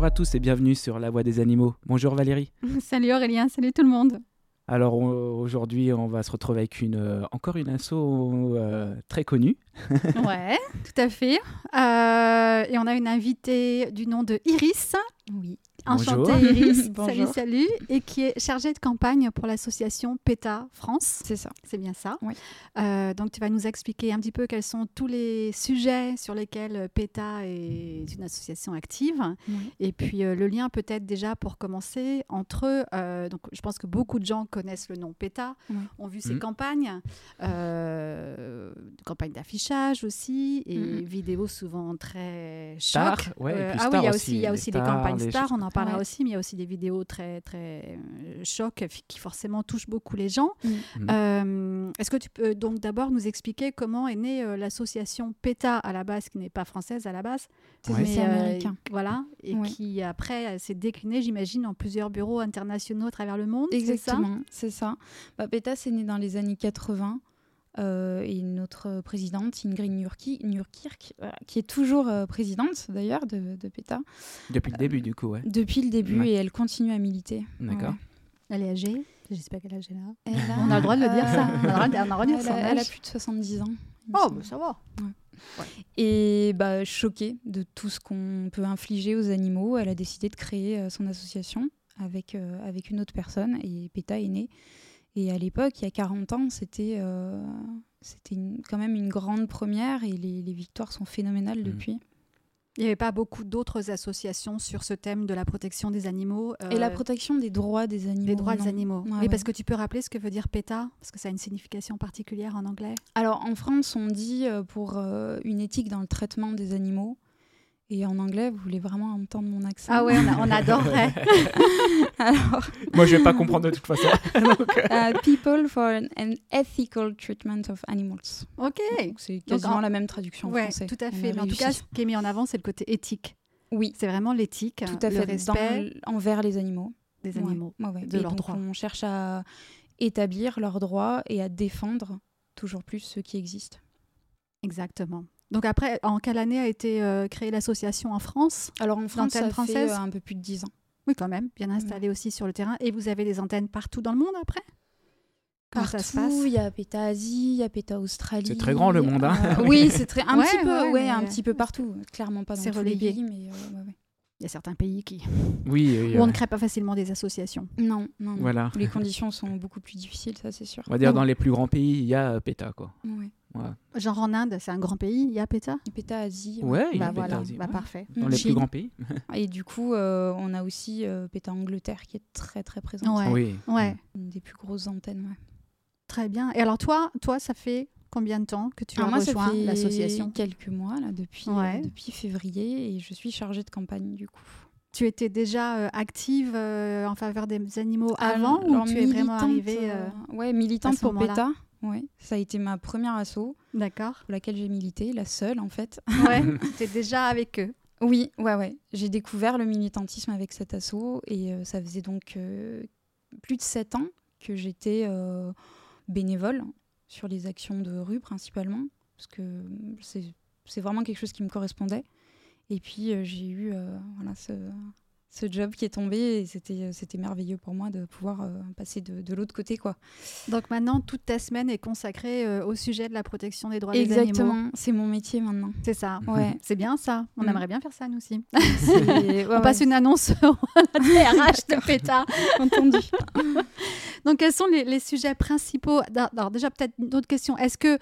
Bonjour à tous et bienvenue sur La Voix des Animaux. Bonjour Valérie. salut Aurélien, salut tout le monde. Alors aujourd'hui, on va se retrouver avec une, euh, encore une asso euh, très connue. ouais, tout à fait. Euh, et on a une invitée du nom de Iris. Oui. Enchantée Iris, salut salut, et qui est chargée de campagne pour l'association PETA France. C'est ça. C'est bien ça. Oui. Euh, donc tu vas nous expliquer un petit peu quels sont tous les sujets sur lesquels PETA est une association active. Et puis euh, le lien peut-être déjà pour commencer entre, euh, donc je pense que beaucoup de gens connaissent le nom PETA, ont vu ses mmh. campagnes, campagnes d'affichage aussi, et mmh. vidéos souvent très choc. Ouais, ah oui, il y a aussi, y a aussi des campagnes stars, on en parlera aussi, mais il y a aussi des vidéos très, très euh, choc qui forcément touchent beaucoup les gens. Mm. Mm. Euh, est-ce que tu peux donc d'abord nous expliquer comment est née euh, l'association PETA à la base, qui n'est pas française à la base, mais américain. voilà, et qui après s'est déclinée, j'imagine, en plusieurs bureaux internationaux à travers le monde. Exactement, c'est ça. Bah, PETA, c'est né dans les années 80. Euh, et notre présidente, Ingrid Nurkirk, qui est toujours euh, présidente d'ailleurs de, PETA. Depuis le début, du coup, ouais. Depuis le début, et elle continue à militer. D'accord. Elle est âgée J'espère quelle âge elle a. On a le droit de le dire, ça. On a, elle, a, plus de 70 ans. Oh, bah, ça va. Et bah, choquée de tout ce qu'on peut infliger aux animaux, elle a décidé de créer euh, son association avec, avec une autre personne, et PETA est née. Et à l'époque, il y a 40 ans, c'était euh, c'était quand même une grande première et les, les victoires sont phénoménales mmh. depuis. Il n'y avait pas beaucoup d'autres associations sur ce thème de la protection des animaux. Et la euh, protection des droits des animaux. Des droits des animaux. oui, parce que tu peux rappeler ce que veut dire PETA Parce que ça a une signification particulière en anglais? Alors en France, on dit euh, pour une éthique dans le traitement des animaux. Et en anglais, vous voulez vraiment entendre mon accent Ah ouais, on, adorerait. Alors... Moi, je vais pas comprendre de toute façon. Uh, people for an, ethical treatment of animals. Ok. C'est quasiment la même traduction en français. Tout à fait. Mais en tout cas, ce qui est mis en avant, c'est le côté éthique. Oui. C'est vraiment l'éthique, tout à fait, le respect envers les animaux. Des animaux, de leurs droits. On cherche à établir leurs droits et à défendre toujours plus ceux qui existent. Exactement. Donc après, en quelle année a été euh, créée l'association en France Alors en France, ça fait euh, un peu plus de 10 ans. Oui, quand même, bien installé aussi sur le terrain. Et vous avez des antennes partout dans le monde après? Comment partout, ça se passe? il y a PETA Asie, il y a PETA Australie. C'est très grand le monde, hein euh, Oui, c'est très un petit peu, ouais, un petit peu partout. Clairement pas dans tous les pays, mais il y a certains pays qui oui, où on ne crée pas facilement des associations. Non, non, Voilà. Les conditions sont beaucoup plus difficiles, ça c'est sûr. On va dire dans les plus grands pays, il y a PETA quoi. Oui. Genre en Inde, c'est un grand pays, il y a PETA? PETA Asie. Ouais, il y a bah PETA Asie. Bah, parfait. Dans les plus grands pays. Et du coup, euh, on a aussi euh, PETA Angleterre qui est très très présente. Ouais. Oui. Ouais. Une des plus grosses antennes. Ouais. Très bien. Et alors toi, toi, ça fait combien de temps que tu as rejoint l'association? Quelques mois là, depuis euh, depuis février, et je suis chargée de campagne du coup. Tu étais déjà active en faveur des animaux avant ou tu es vraiment arrivée Ouais, militante pour PETA. Oui, ça a été ma première asso. D'accord. Pour laquelle j'ai milité, la seule en fait. Ouais, tu déjà avec eux. Oui, ouais, ouais. J'ai découvert le militantisme avec cet asso et euh, ça faisait donc euh, plus de sept ans que j'étais euh, bénévole sur les actions de rue principalement, parce que c'est vraiment quelque chose qui me correspondait. Et puis j'ai eu voilà, ce, ce job qui est tombé et c'était euh, c'était merveilleux pour moi de pouvoir euh, passer de, de l'autre côté quoi. Donc maintenant toute ta semaine est consacrée euh, au sujet de la protection des droits des animaux. Exactement, c'est mon métier maintenant. C'est ça. Ouais, c'est bien ça. On mm. aimerait bien faire ça nous aussi. On passe une annonce à DRH de PETA. Entendu. Donc quels sont les, les sujets principaux? Alors déjà peut-être une autre question. Est-ce que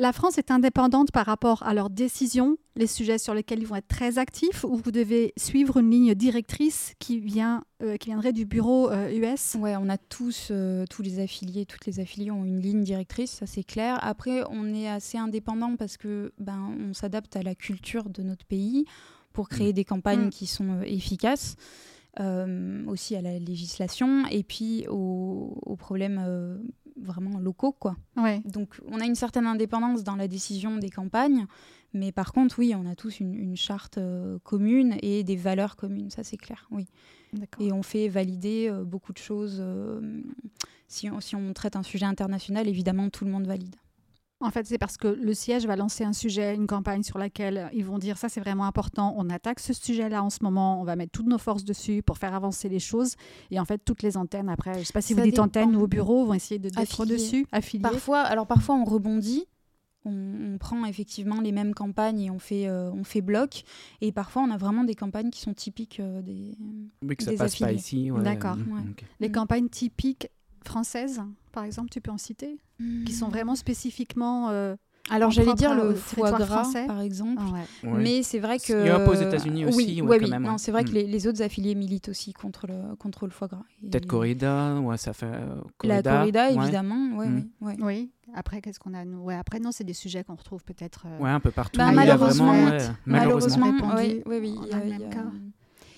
la France est indépendante par rapport à leurs décisions, les sujets sur lesquels ils vont être très actifs, ou vous devez suivre une ligne directrice qui, vient, euh, qui viendrait du bureau US euh, Oui, on a tous, euh, tous les affiliés, toutes les affiliés ont une ligne directrice, ça c'est clair. Après, on est assez indépendant parce que ben, on s'adapte à la culture de notre pays pour créer mm. des campagnes mm. qui sont efficaces. aussi à la législation et puis aux, problèmes vraiment locaux, quoi. Ouais. Donc, on a une certaine indépendance dans la décision des campagnes, mais par contre, oui, on a tous une, charte euh, commune et des valeurs communes, ça c'est clair, oui. Et on fait valider euh, beaucoup de choses. Euh, si, on, si, on, traite un sujet international, évidemment, tout le monde valide. En fait, c'est parce que le siège va lancer un sujet, une campagne sur laquelle ils vont dire ça c'est vraiment important, on attaque ce sujet-là en ce moment, on va mettre toutes nos forces dessus pour faire avancer les choses. Et en fait, toutes les antennes après, je ne sais pas si Ça vous dites dépend. antenne ou au bureau, vont essayer de d'être dessus, affiliés. Parfois, alors parfois on rebondit. On, on prend effectivement les mêmes campagnes et on fait, euh, on fait bloc. Et parfois, on a vraiment des campagnes qui sont typiques euh, des. Oui, que ça Des passe pas affiliés. ici. ouais, D'accord. Ouais. Les Mm. campagnes typiques françaises, par exemple, tu peux en citer, qui sont vraiment spécifiquement. euh, Alors, j'allais dire le foie gras, français. par exemple. ah ouais. Ouais. Mais c'est vrai que. Il y a pas aux États-Unis aussi, Oui, ouais, ouais, quand oui. même, Non, ouais. c'est vrai que Mm. les, les autres affiliés militent aussi contre le, contre le foie gras. Et Peut-être corrida, ouais, ça fait. euh, La corrida, évidemment. Ouais, Mm. ouais, ouais. Oui. Après, qu'est-ce qu'on a nous? Ouais, Après, non, c'est des sujets qu'on retrouve peut-être. euh, Ouais, un peu partout. Bah, il y a malheureusement, vraiment, ouais, Malheureusement, Répandu, oui, oui, oui. y a y a-.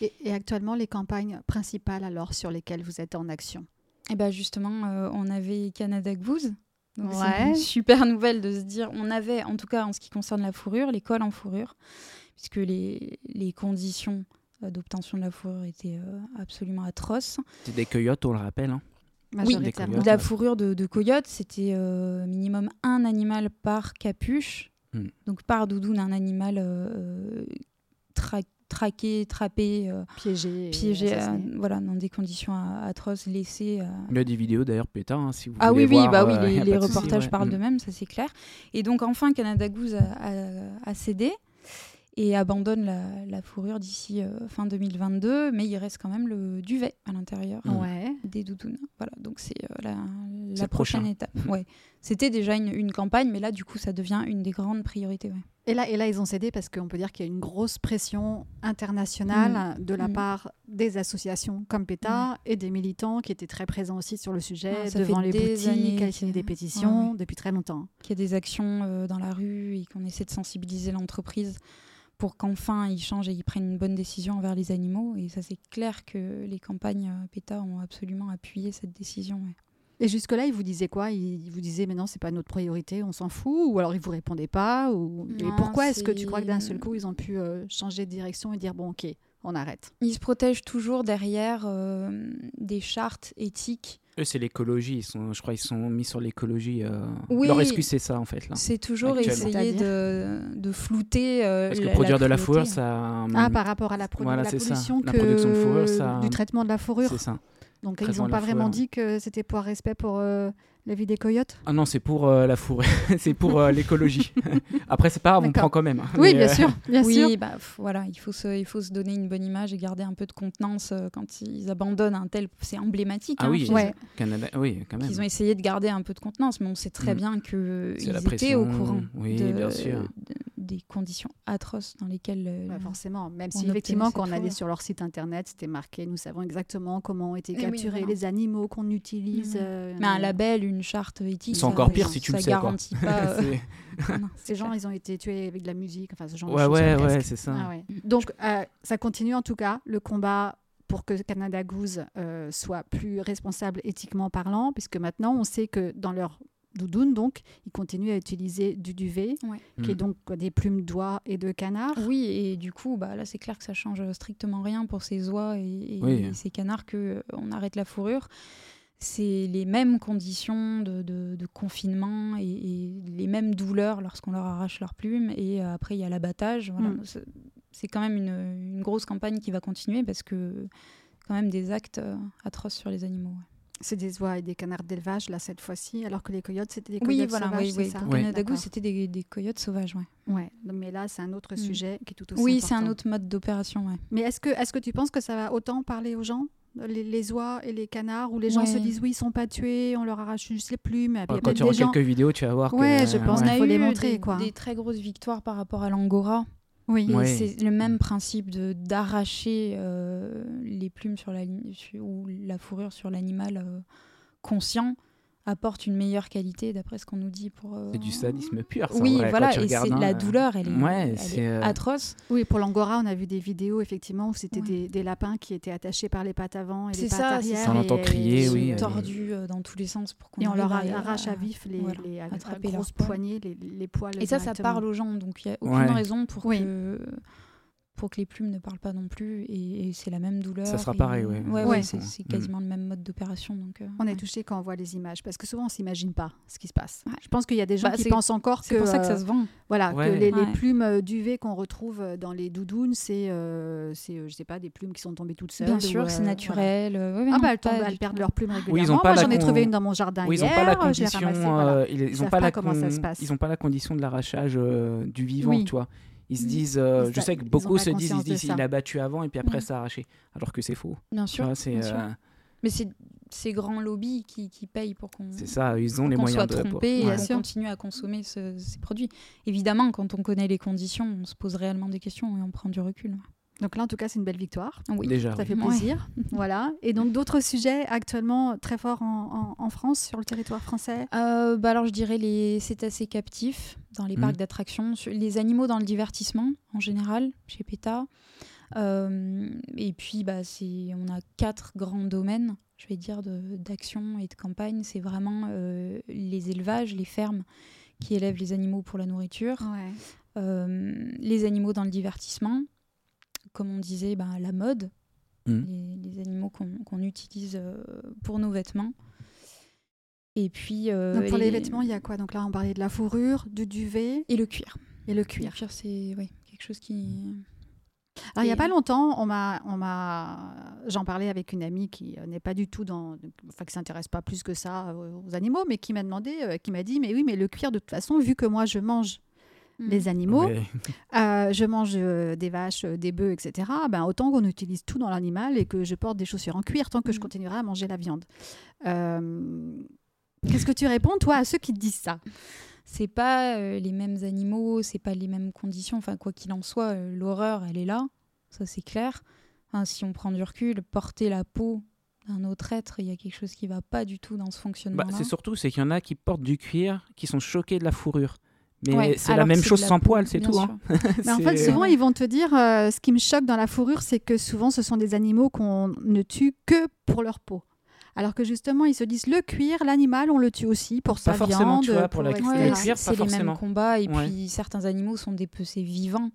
Et, et actuellement, les campagnes principales alors sur lesquelles vous êtes en action? Et ben justement, euh, on avait Canada Goose. Donc c'est Ouais. une super nouvelle de se dire, on avait, en tout cas en ce qui concerne la fourrure, les cols en fourrure, puisque les, les conditions euh, d'obtention de la fourrure étaient euh, absolument atroces. C'est des coyotes, on le rappelle. hein. majoritairement. coyotes. De la fourrure de, de coyote, c'était euh, minimum un animal par capuche, Hmm. donc par doudoune, un animal euh, tra- traqué, trappé, euh, piégé. et piégé, assassiné. euh, voilà, dans des conditions atroces, laissé. euh, Il y a des vidéos d'ailleurs pétard, hein, si vous Ah voulez oui, oui, voir, bah oui, euh, les, de reportages ouais. parlent Mm. d'eux-mêmes, ça c'est clair. Et donc enfin, Canada Goose a, a- a cédé et abandonne la, la fourrure d'ici euh, fin 2022, mais il reste quand même le duvet à l'intérieur Mm. Ouais. des doudounes. Voilà, donc c'est euh, la, prochain. prochaine étape. Ouais. C'était déjà une, une campagne, mais là du coup ça devient une des grandes priorités. ouais. Et là, et là, ils ont cédé parce qu'on peut dire qu'il y a une grosse pression internationale de la Mm. part des associations comme PETA et des militants qui étaient très présents aussi sur le sujet, Ah, devant les boutiques, à signer des pétitions Ouais, ouais. depuis très longtemps. Qu'il y a des actions euh, dans la rue et qu'on essaie de sensibiliser l'entreprise pour qu'enfin ils changent et ils prennent une bonne décision envers les animaux. Et ça c'est clair que les campagnes euh, PETA ont absolument appuyé cette décision. ouais. Et jusque-là, ils vous disaient quoi? Ils vous disaient, mais non, c'est pas notre priorité, on s'en fout Ou alors ils vous répondaient pas ou... Et pourquoi est-ce que tu crois que d'un seul coup, ils ont pu euh, changer de direction et dire, bon, ok, on arrête? Ils se protègent toujours derrière euh, des chartes éthiques. Eux, c'est l'écologie. Ils sont, je crois, ils sont mis sur l'écologie. euh, Oui. Leur excuse, c'est ça, en fait. C'est toujours essayer de, de flouter. euh, Parce que la- produire la de la fourrure, ça. Ah, par rapport à la, produ- Voilà, la c'est ça. pollution La que... production de fourrure, ça- du traitement de la fourrure. C'est ça. Donc ils n'ont pas vraiment dit que c'était pour respect pour euh, la vie des coyotes? Ah non, c'est pour euh, la fourrure. c'est pour euh, l'écologie. Après, c'est pas grave, on prend quand même. hein. Oui, bien euh, sûr, bien oui, sûr. bah, voilà, il faut, se, il faut se donner une bonne image et garder un peu de contenance euh, quand ils abandonnent un tel. C'est emblématique. Ah hein, oui, Ouais. Canada, oui, quand même. qu'ils ont essayé de garder un peu de contenance, mais on sait très Mm. bien qu'ils étaient au pression, courant oui, de- bien sûr. de- des conditions atroces dans lesquelles. euh, forcément, même si effectivement quand on allait sur leur site internet, c'était marqué, nous savons exactement comment ont été Eh oui, capturés les animaux qu'on utilise. Euh, mais un euh, label, une charte éthique. C'est ça- encore pire si tu ça le sais, garantit pas. euh, Ces gens, ils ont été tués avec de la musique, enfin ce genre de ouais, choses. ouais, ouais, c'est ça. Ah ouais. Donc euh, ça continue en tout cas, le combat pour que Canada Goose euh, soit plus responsable éthiquement parlant, puisque maintenant on sait que dans leur doudoune, donc, ils continuent à utiliser du duvet, Ouais. qui est Mm. donc des plumes d'oie et de canard. Oui, et du coup, bah, là, c'est clair que ça change strictement rien pour ces oies et, et Oui. ces canards que euh, on arrête la fourrure. C'est les mêmes conditions de, de- de confinement et, et les mêmes douleurs lorsqu'on leur arrache leurs plumes. Et euh, après, il y a l'abattage. Voilà. Mm. C'est- quand même une, une grosse campagne qui va continuer parce que quand même des actes euh, atroces sur les animaux. ouais. C'est des oies et des canards d'élevage, là, cette fois-ci, alors que les coyotes, c'était des Oui, coyotes voilà, sauvages, oui, c'est oui. c'était des, des coyotes sauvages. Ouais. Ouais, mais là, c'est un autre Mm. sujet qui est tout aussi Oui, c'est un important. autre mode d'opération. Ouais. Mais est-ce que, est que tu penses que ça va autant parler aux gens? Les, les oies et les canards, où les gens se disent oui, ils sont pas tués, on leur arrache juste les plumes. Et puis il y a Quand tu auras des gens... quelques vidéos, tu vas voir que. Je pense On qu'il a faut eu les montrer, des, quoi. des très grosses victoires par rapport à l'angora. Oui, c'est le même principe de d'arracher euh, les plumes sur la sur- ou la fourrure sur l'animal euh, conscient apporte une meilleure qualité d'après ce qu'on nous dit pour euh, C'est du sadisme pur. ça, oui vrai, voilà et c'est hein, la euh, douleur elle est, ouais, elle c'est, est euh, atroce Oui, pour l'angora, on a vu des vidéos effectivement où c'était Ouais. des, des lapins qui étaient attachés par les pattes avant et les C'est pattes ça, c'est arrière. ça. On entend crier, Ils oui, sont tordus euh, dans tous les sens pour qu'on Et on leur arrache à vif les, voilà, les grosses poils. poignées, les, les poils. et ça ça parle aux gens donc il y a aucune Ouais. raison pour Oui. que pour que les plumes ne parlent pas non plus. Et, et c'est la même douleur. Ça sera et- pareil, ouais. Ouais, Ouais. ouais, c'est c'est Mm. quasiment le même mode d'opération. Donc, euh, On est touché quand on voit les images parce que souvent on s'imagine pas ce qui se passe. Ouais. Je pense qu'il y a des gens Bah, qui pensent encore que C'est pour ça que euh, ça se vend. voilà Ouais. que les, les plumes euh, d'UV qu'on retrouve euh, dans les doudounes, c'est euh, c'est euh, je sais pas des plumes qui sont tombées toutes seules. Bien ou, sûr, euh, c'est naturel. euh, Ah non, bah elles, tombent, perdent leurs plumes régulièrement. Oui, ils ont pas Moi j'en ai trouvé une dans mon jardin Oui, ils hier. n'ont pas la condition. euh, ils, ils Ils ont savent pas la condition de l'arrachage euh, du vivant, Oui. tu vois. Ils se Mm. disent, euh, je sa- sais que beaucoup se disent, ils disent, il a battu avant et puis après Mm. ça a arraché. Alors que c'est faux. Bien sûr. vois, c'est bien sûr. euh, Mais c'est ces grands lobbies qui, qui payent pour qu'on c'est ça, ils ont pour les qu'on moyens soit de. trompé et sûr. continue à consommer ce- ces produits. Évidemment, quand on connaît les conditions, on se pose réellement des questions et on prend du recul. Donc là en tout cas c'est une belle victoire. Oui. Déjà. Ça oui. fait Ouais. plaisir. voilà. Et donc d'autres sujets actuellement très forts en, en- en France, sur le territoire français? Euh, bah alors je dirais les cétacés captifs dans les Mhm. parcs d'attractions, les animaux dans le divertissement en général chez PETA. Euh, et puis bah, c'est- on a quatre grands domaines, je vais dire, d'action et de campagne. C'est vraiment euh, les élevages, les fermes qui élèvent les animaux pour la nourriture, Ouais. euh, les animaux dans le divertissement, comme on disait, bah, la mode, Mhm. les, les animaux qu'on qu'on utilise euh, pour nos vêtements. Et puis euh, Donc pour les les- vêtements, il y a quoi? Donc là on parlait de la fourrure, du duvet et le cuir. et le Le cuir. cuir, c'est oui, quelque chose qui. Alors, il n'y a pas longtemps, on m'a, on m'a, j'en parlais avec une amie qui euh, n'est pas du tout dans, enfin qui s'intéresse pas plus que ça aux animaux, mais qui m'a demandé, euh, qui m'a dit, mais oui, mais le cuir de toute façon, vu que moi je mange Mm. les animaux, Ouais. euh, je mange euh, des vaches, euh, des bœufs, etc. Ben autant qu'on utilise tout dans l'animal et que je porte des chaussures en cuir tant que je Mm. continuerai à manger la viande. Euh, Qu'est-ce que tu réponds toi à ceux qui te disent ça? C'est pas euh, les mêmes animaux, c'est pas les mêmes conditions. Enfin, quoi qu'il en soit, euh, l'horreur, elle est là, ça c'est clair. Enfin, si on prend du recul, porter la peau d'un autre être, il y a quelque chose qui va pas du tout dans ce Bah, fonctionnement-là. c'est surtout c'est qu'il y en a qui portent du cuir, qui sont choqués de la fourrure. Mais Ouais, c'est la même chose la sans peau, poil, c'est tout. hein. Mais en fait, souvent, Ouais. ils vont te dire, euh, ce qui me choque dans la fourrure, c'est que souvent, ce sont des animaux qu'on ne tue que pour leur peau. Alors que justement, ils se disent, le cuir, l'animal, on le tue aussi pour sa forcément, viande. tu vois, pour la- etc. le Ouais, cuir, c'est pas les mêmes combats et Ouais. puis certains animaux sont dépecés vivants.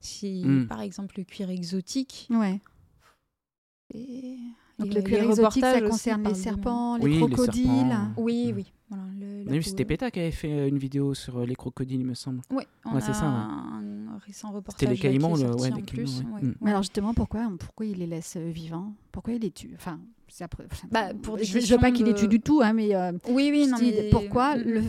Si Mm. par exemple le cuir exotique, Ouais. et, Donc et le cuir exotique, ça concerne les serpents, les Oui, les crocodiles. serpents. Oui, Mm. oui. Voilà, le- c'était PETA qui avait fait euh, une vidéo sur euh, les crocodiles, il me semble. Oui, on Ouais, c'est a ça, un récent reportage C'était les caïmans, le- ouais, en les plus. caïmans, ouais. ouais. Mm. Mais alors justement, pourquoi, pourquoi ils les laissent euh, vivants? Pourquoi ils les tuent Enfin, après. Bah, pour des je, je veux pas qu'ils les tuent du tout, hein, mais euh, Oui, oui, non, dis, mais pourquoi Mm, le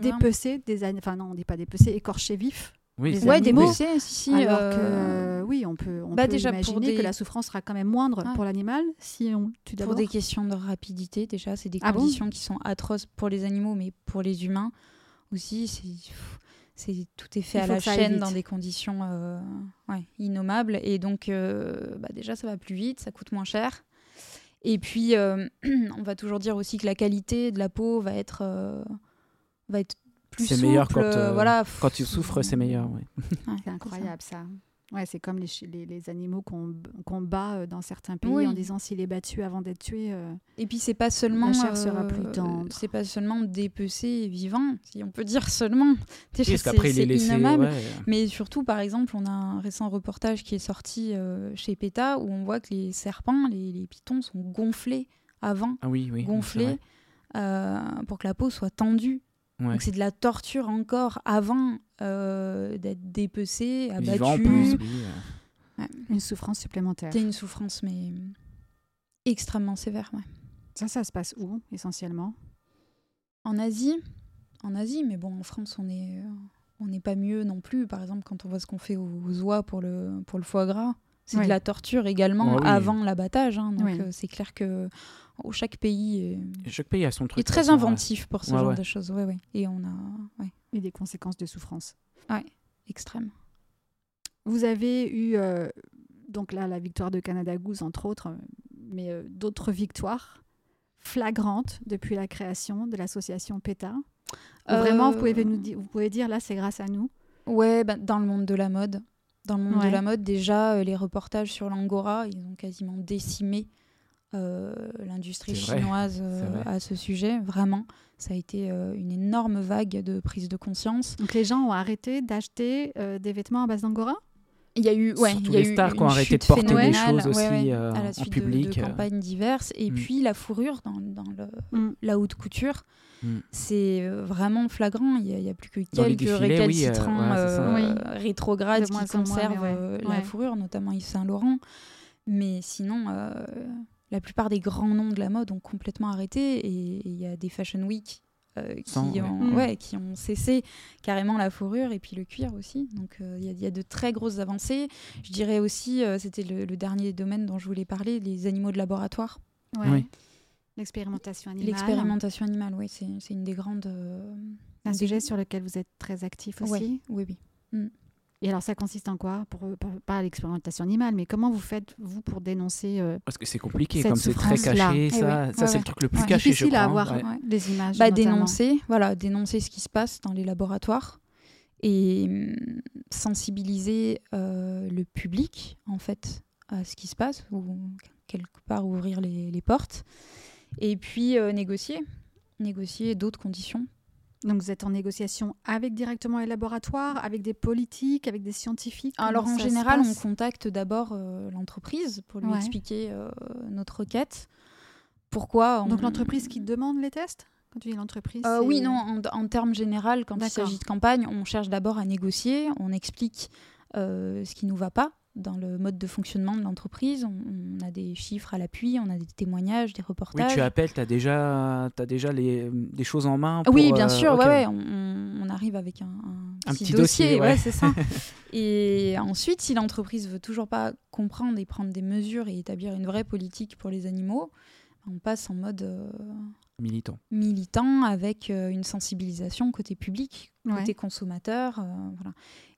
dépecer des Enfin non, on dit pas dépecer, écorcher vif. Oui, c'est- Ouais, dépecé, si, si. alors euh, que euh, oui, on peut, on bah, peut déjà, pour imaginer des- que la souffrance sera quand même moindre Ouais. pour l'animal si on tue Pour des questions de rapidité, déjà, c'est des Ah bon conditions qui sont atroces pour les animaux, mais pour les humains aussi, c'est, c'est tout est fait à la chaîne dans des conditions euh, ouais, innommables. Et donc, euh, bah, déjà, ça va plus vite, ça coûte moins cher. Et puis, euh, on va toujours dire aussi que la qualité de la peau va être, va être plus C'est souple. meilleur quand, euh, voilà. Quand tu souffres, c'est meilleur. ouais. Ouais, C'est incroyable ça. Ouais, c'est comme les, les, les animaux qu'on qu'on bat euh, dans certains pays Oui. en disant s'il est battu avant d'être tué. euh, Et puis c'est pas seulement La chair sera plus tendre. c'est pas seulement dépecé et vivant, si on peut dire seulement. Oui, parce c'est- qu'après, il est laissé. ouais. Mais surtout, par exemple, on a un récent reportage qui est sorti euh, chez PETA où on voit que les serpents, les, les pitons sont gonflés avant, Ah oui, gonflés euh, pour que la peau soit tendue. Ouais. Donc c'est de la torture encore avant euh, d'être dépecé, Vivant abattu. plus. oui, euh. une souffrance supplémentaire. C'est une souffrance, mais extrêmement sévère. ouais. Ça, ça se passe où essentiellement? En Asie, en Asie, mais bon, en France, on est, euh, on n'est pas mieux non plus. Par exemple, quand on voit ce qu'on fait aux, aux oies pour le, pour le foie gras, c'est Oui. de la torture également oui. avant l'abattage. hein. donc Oui. euh, c'est clair que oh, chaque pays est, Chaque pays a son truc. est très ouais. inventif pour ce Ouais, genre ouais. de choses. Ouais, ouais. Et on a ouais, et des conséquences de souffrance. extrême. Vous avez eu, euh, donc là, la victoire de Canada Goose, entre autres, euh, mais euh, d'autres victoires flagrantes depuis la création de l'association PETA? Vraiment, vous pouvez, nous dire, vous pouvez dire, là, c'est grâce à nous? Ouais, bah, dans le monde de la mode. Dans le monde Ouais. de la mode, déjà, euh, les reportages sur l'Angora, ils ont quasiment décimé euh, l'industrie chinoise euh, à ce sujet. Vraiment, ça a été euh, une énorme vague de prise de conscience. Donc les gens ont arrêté d'acheter euh, des vêtements à base d'angora? Il y a eu, ouais, il y a les eu stars qui ont arrêté de porter des choses ouais, aussi, ouais, euh, à en la suite de- public, de, euh. campagnes diverses. Et Mm. puis la fourrure dans, dans le- Mm. la haute couture, Mm. c'est euh, vraiment flagrant. Il n'y a, plus que Dans quelques défilés, oui, euh, récalcitrants ouais, euh, Oui. rétrogrades De qui en moins, conservent mais ouais. Ouais. la fourrure, notamment Yves Saint Laurent. Mais sinon, euh, la plupart des grands noms de la mode ont complètement arrêté et et il y a des fashion week euh, qui, Sans, ouais. ont, Mm. ouais, qui ont cessé carrément la fourrure et puis le cuir aussi. Donc euh, il y, a- il y a de très grosses avancées. Je dirais aussi, euh, c'était le, le dernier domaine dont je voulais parler, les animaux de laboratoire. Ouais. Oui. L'expérimentation animale. L'expérimentation animale, oui, c'est c'est une des grandes... euh, Un des- sujet sur lequel vous êtes très actif aussi. Ouais, oui, oui. Et alors, ça consiste en quoi pour, pour- Pas l'expérimentation animale, mais comment vous faites, vous, pour dénoncer euh, Parce que c'est compliqué, Cette comme c'est très caché, Eh ça, oui. ça Ouais, c'est ouais. le truc le plus Ouais. caché, je difficile crois. à avoir ouais. ouais, des images bah, dénoncer, voilà, dénoncer ce qui se passe dans les laboratoires et hum, sensibiliser euh, le public en fait à ce qui se passe ou quelque part ouvrir les, les portes et puis euh, négocier, négocier d'autres conditions. Donc, vous êtes en négociation avec directement les laboratoires, avec des politiques, avec des scientifiques? Alors en général, on contacte d'abord euh, l'entreprise pour lui Ouais. expliquer euh, notre requête. Pourquoi Donc, on- l'entreprise qui demande les tests? Quand tu dis l'entreprise Euh, oui, non, en, en termes général, quand il s'agit de campagne, on cherche d'abord à négocier, on explique euh, ce qui nous va pas dans le mode de fonctionnement de l'entreprise. On, on a des chiffres à l'appui, on a des témoignages, des Oui, reportages. tu appelles, tu as déjà, as déjà les, des choses en main. oui, pour, bien euh, sûr, ouais, ouais, on, arrive avec un, un Un petit, petit dossier, dossier, ouais, ouais. c'est ça. et ensuite, si l'entreprise veut toujours pas comprendre et prendre des mesures et établir une vraie politique pour les animaux, on passe en mode euh, Militant. militant avec euh, une sensibilisation côté public, Ouais. côté consommateur. euh, voilà.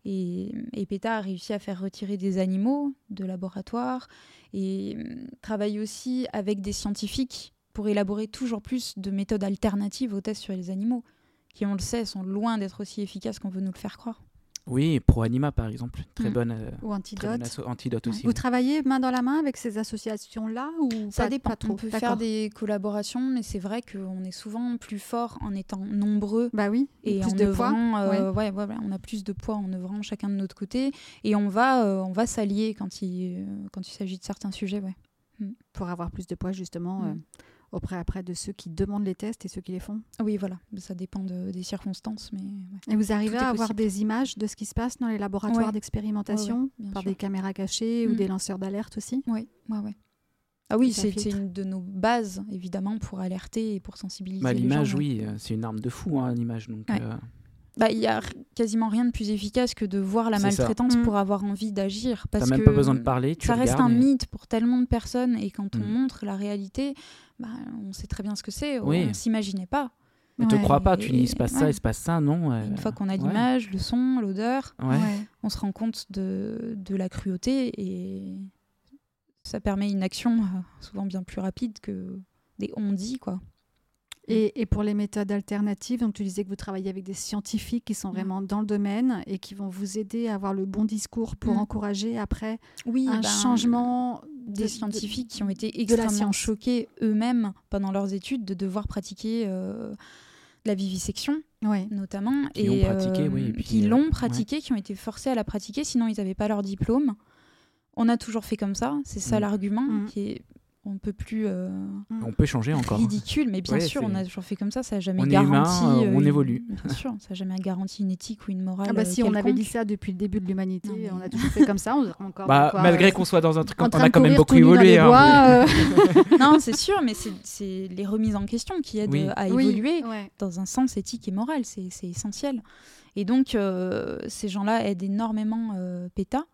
Et, et PETA a réussi à faire retirer des animaux de laboratoire et hum, travaille aussi avec des scientifiques pour élaborer toujours plus de méthodes alternatives aux tests sur les animaux, qui, on le sait, sont loin d'être aussi efficaces qu'on veut nous le faire croire. Oui, Pro Anima par exemple, très Mm. bonne, euh, Ou très antidote bonne asso- antidote Ouais. aussi. Vous travaillez main dans la main avec ces associations-là ou Ça pas, dépend. pas trop on peut D'accord. faire des collaborations, mais c'est vrai qu'on est souvent plus fort en étant nombreux Bah oui, et plus en de poids. œuvrant, euh, ouais. ouais, on a plus de poids en œuvrant chacun de notre côté et on va, euh, on va s'allier quand il, euh, quand il s'agit de certains sujets. Ouais. pour avoir plus de poids justement Mm. Auprès après de ceux qui demandent les tests et ceux qui les font. Oui, voilà, ça dépend de- des circonstances, mais ouais. Et vous arrivez à avoir possible. des images de ce qui se passe dans les laboratoires Ouais. d'expérimentation Ouais, ouais, bien par sûr. des caméras cachées ou Mm. des lanceurs d'alerte aussi? Ouais, ouais, ouais. Ah oui, c'est une de nos bases, évidemment, pour alerter et pour sensibiliser Bah, les l'image, oui, euh, c'est une arme de fou, hein, l'image. Donc, Ouais. euh, Bah, il y a quasiment rien de plus efficace que de voir la maltraitance Mm. pour avoir envie d'agir. Parce même que pas besoin de parler, tu ça reste un et- mythe pour tellement de personnes et quand on Mm. montre la réalité, bah, on sait très bien ce que c'est. Oui. On s'imaginait pas. Ne te Ouais. crois pas, tu dis il se passe ça, il se passe ça, non. euh, une fois qu'on a ouais. l'image, le son, l'odeur, Ouais. on se rend compte de, de la cruauté et ça permet une action euh, souvent bien plus rapide que des on-dit, quoi. Et, et pour les méthodes alternatives, donc tu disais que vous travaillez avec des scientifiques qui sont Mm. vraiment dans le domaine et qui vont vous aider à avoir le bon discours pour Mm. encourager après Oui, un ben, changement des de- scientifiques qui ont été extrêmement choqués eux-mêmes pendant leurs études de devoir pratiquer euh, la vivisection Ouais. notamment Qui et l'ont pratiqué, euh, oui, et puis, qui euh, l'ont ouais. pratiqué, qui ont été forcés à la pratiquer, sinon ils n'avaient pas leur diplôme. On a toujours fait comme ça, c'est ça Mm. l'argument Mm. qui est on peut plus euh, On peut changer encore. ridicule, mais bien Ouais, sûr, on a toujours fait comme ça, ça n'a jamais On est garanti. humain, euh, on une- évolue. Bien sûr, ça n'a jamais garanti une éthique ou une morale. Ah bah si on avait dit ça depuis le début de l'humanité, on a toujours fait comme ça, on encore Bah, quoi, malgré euh, qu'on soit dans un truc, on a quand même beaucoup évolué. hein, bois, euh. non, c'est sûr, mais c'est- les remises en question qui aident Oui. euh, à Oui, évoluer. ouais. dans un sens éthique et moral, c'est essentiel. Et donc, euh, ces gens-là aident énormément euh, PETA,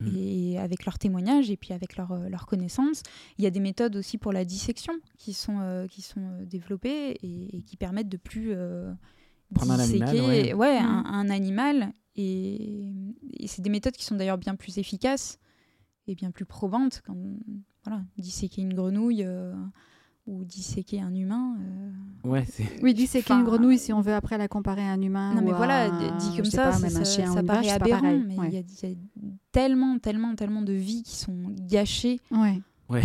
Mm. et avec leurs témoignages et puis avec leurs euh, leurs connaissances. Il y a des méthodes aussi pour la dissection qui sont, euh, qui sont euh, développées et, et qui permettent de plus euh, Prendre un animal, disséquer ouais. un, Mm. un animal. Et, et c'est des méthodes qui sont d'ailleurs bien plus efficaces et bien plus probantes. Quand, voilà, disséquer une grenouille euh, ou disséquer un humain. euh, Ouais. Oui, Enfin, qu'une grenouille si on veut après la comparer à un humain. Non, mais ou voilà, un- dit comme ça, pas, ça, un ça- chien ça ou une paraît vache, aberrant, pareil. mais il Ouais. y, y a tellement, tellement, tellement de vies qui sont gâchées Ouais. Ouais.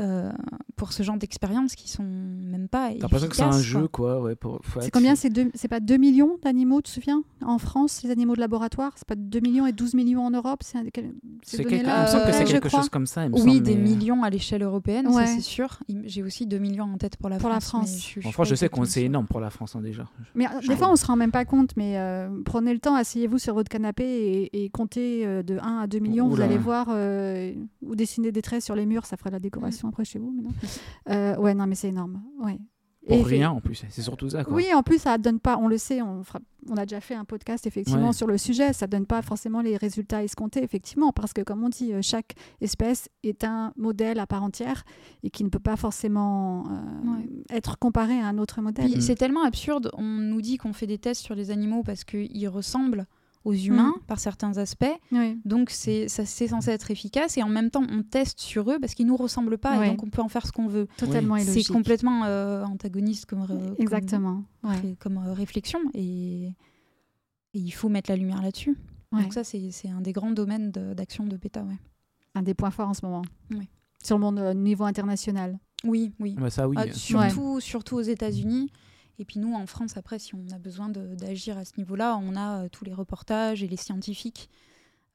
Euh, pour ce genre d'expériences qui sont même pas. T'as l'impression que c'est un jeu, quoi. Ouais, pour- C'est combien C'est pas 2 millions d'animaux, tu te souviens En France, les animaux de laboratoire, c'est pas 2 millions et 12 millions en Europe? C'est quelque... Il données-là me semble que Euh, c'est je quelque crois. chose comme ça. il me Oui, semble, des mais- millions à l'échelle européenne, Ouais. ça c'est sûr. J'ai aussi 2 millions en tête pour la Pour la France. Je En France, je sais qu'on c'est énorme pour la France hein, déjà. Mais euh, des fois, on se rend même pas compte, mais euh, prenez le temps, asseyez-vous sur votre canapé et, et comptez euh, de 1 à 2 millions. Vous allez voir, euh, ou dessiner des traits sur les murs, ça ferait la décoration après chez vous. Mais non. Euh, ouais, non, mais c'est énorme. Ouais. Pour Et- rien en plus, c'est surtout ça. Quoi. Oui, en plus, ça donne pas, on le sait, on, fera- on a déjà fait un podcast effectivement Ouais. sur le sujet, ça donne pas forcément les résultats escomptés, effectivement, parce que comme on dit, euh, chaque espèce est un modèle à part entière et qui ne peut pas forcément euh, Ouais. être comparé à un autre modèle. Mm. c'est tellement absurde. On nous dit qu'on fait des tests sur les animaux parce qu'ils ressemblent aux humains par certains aspects. Oui. Donc c'est ça- c'est censé être efficace et en même temps on teste sur eux parce qu'ils nous ressemblent pas Ouais. et donc on peut en faire ce qu'on veut. Totalement C'est complètement euh, antagoniste comme, Exactement. Ouais. comme, euh, réflexion et, et il faut mettre la lumière là-dessus. Ouais. Donc ça c'est c'est un des grands domaines de- d'action de, PETA. Ouais. Un des points forts en ce moment. Sur le monde euh, niveau international. Oui, oui. Bah, ça, oui. Ah, surtout, surtout aux États-Unis. Et puis nous, en France, après, si on a besoin d'agir à ce niveau-là, on a euh, tous les reportages et les scientifiques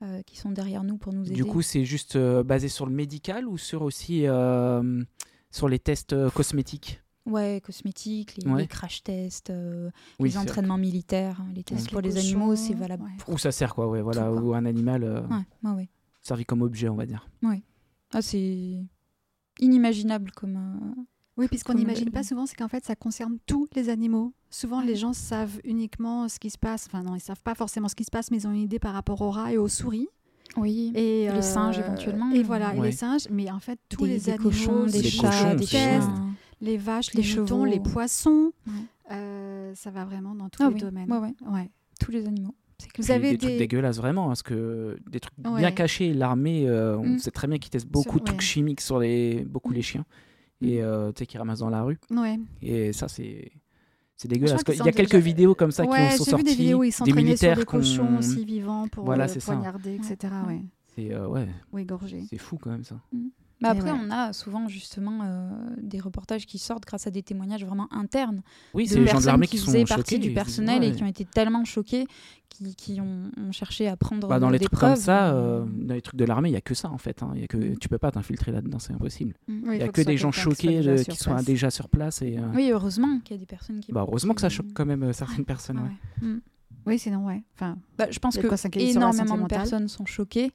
euh, qui sont derrière nous pour nous aider. Du coup, c'est juste euh, basé sur le médical ou sur aussi euh, sur les tests cosmétiques? Ouais, cosmétiques, les, Ouais. les crash tests, euh, Oui, les entraînements militaires, hein, les tests pour les les animaux, c'est valable. ouais. Où ça sert, quoi, ouais, voilà, Tout, quoi. ou un animal euh, Ouais, ouais, ouais. servi comme objet, on va dire. Ah, c'est inimaginable comme. Euh, Oui, puisqu'on n'imagine pas souvent, c'est qu'en fait, ça concerne tous les animaux. Souvent, les gens savent uniquement ce qui se passe. Enfin, non, ils savent pas forcément ce qui se passe, mais ils ont une idée par rapport aux rats et aux souris. Oui. Et Les singes, éventuellement. Et voilà, et les singes. Mais en fait, tous des, les des animaux, cochons, des Les chats, cochons des ouais. les vaches, les les, moutons, chevaux. les poissons, Ouais. euh, ça va vraiment dans tous Ah les oui, domaines. ouais, ouais. Ouais. Tous les animaux. C'est clair. Vous avez des, des, trucs dégueulasses, vraiment, parce que des trucs Ouais. bien cachés, l'armée, euh, on Mm. sait très bien qu'ils testent beaucoup de trucs ouais. chimiques sur les, beaucoup Mm. les chiens, et euh, tu sais, qu'ils ramassent dans la rue. Ouais. Et ça, c'est. C'est dégueulasse. Il y a quelques déjà- vidéos comme ça ouais, qui sont j'ai vu sorties. des vidéos où ils sont des traînés sur militaires des cochons aussi vivants pour Voilà, ça. poignarder, etc. Ouais. C'est euh, ouais, Ou égorger. c'est fou quand même ça. Mais après, ouais. on a souvent justement euh, des reportages qui sortent grâce à des témoignages vraiment internes Oui, de c'est les gens de personnes l'armée qui qui sont faisaient choqués. partie du personnel ouais. et qui ont été tellement choqués qui, qui ont, ont cherché à prendre Bah, dans euh, les des trucs comme preuves. ça, mais- euh, dans les trucs de l'armée, il y a que ça en fait. hein. Il y a que tu peux pas t'infiltrer là-dedans, c'est impossible. Oui, Il y a que des gens qui choqués sur qui soient place. déjà sur place et. euh, Oui, heureusement qu'il y a des personnes qui. Bah heureusement que ça choque quand même euh, certaines personnes. Ouais. ouais. Mm. Oui, sinon, ouais. Enfin, Bah, je pense que énormément de personnes sont choquées,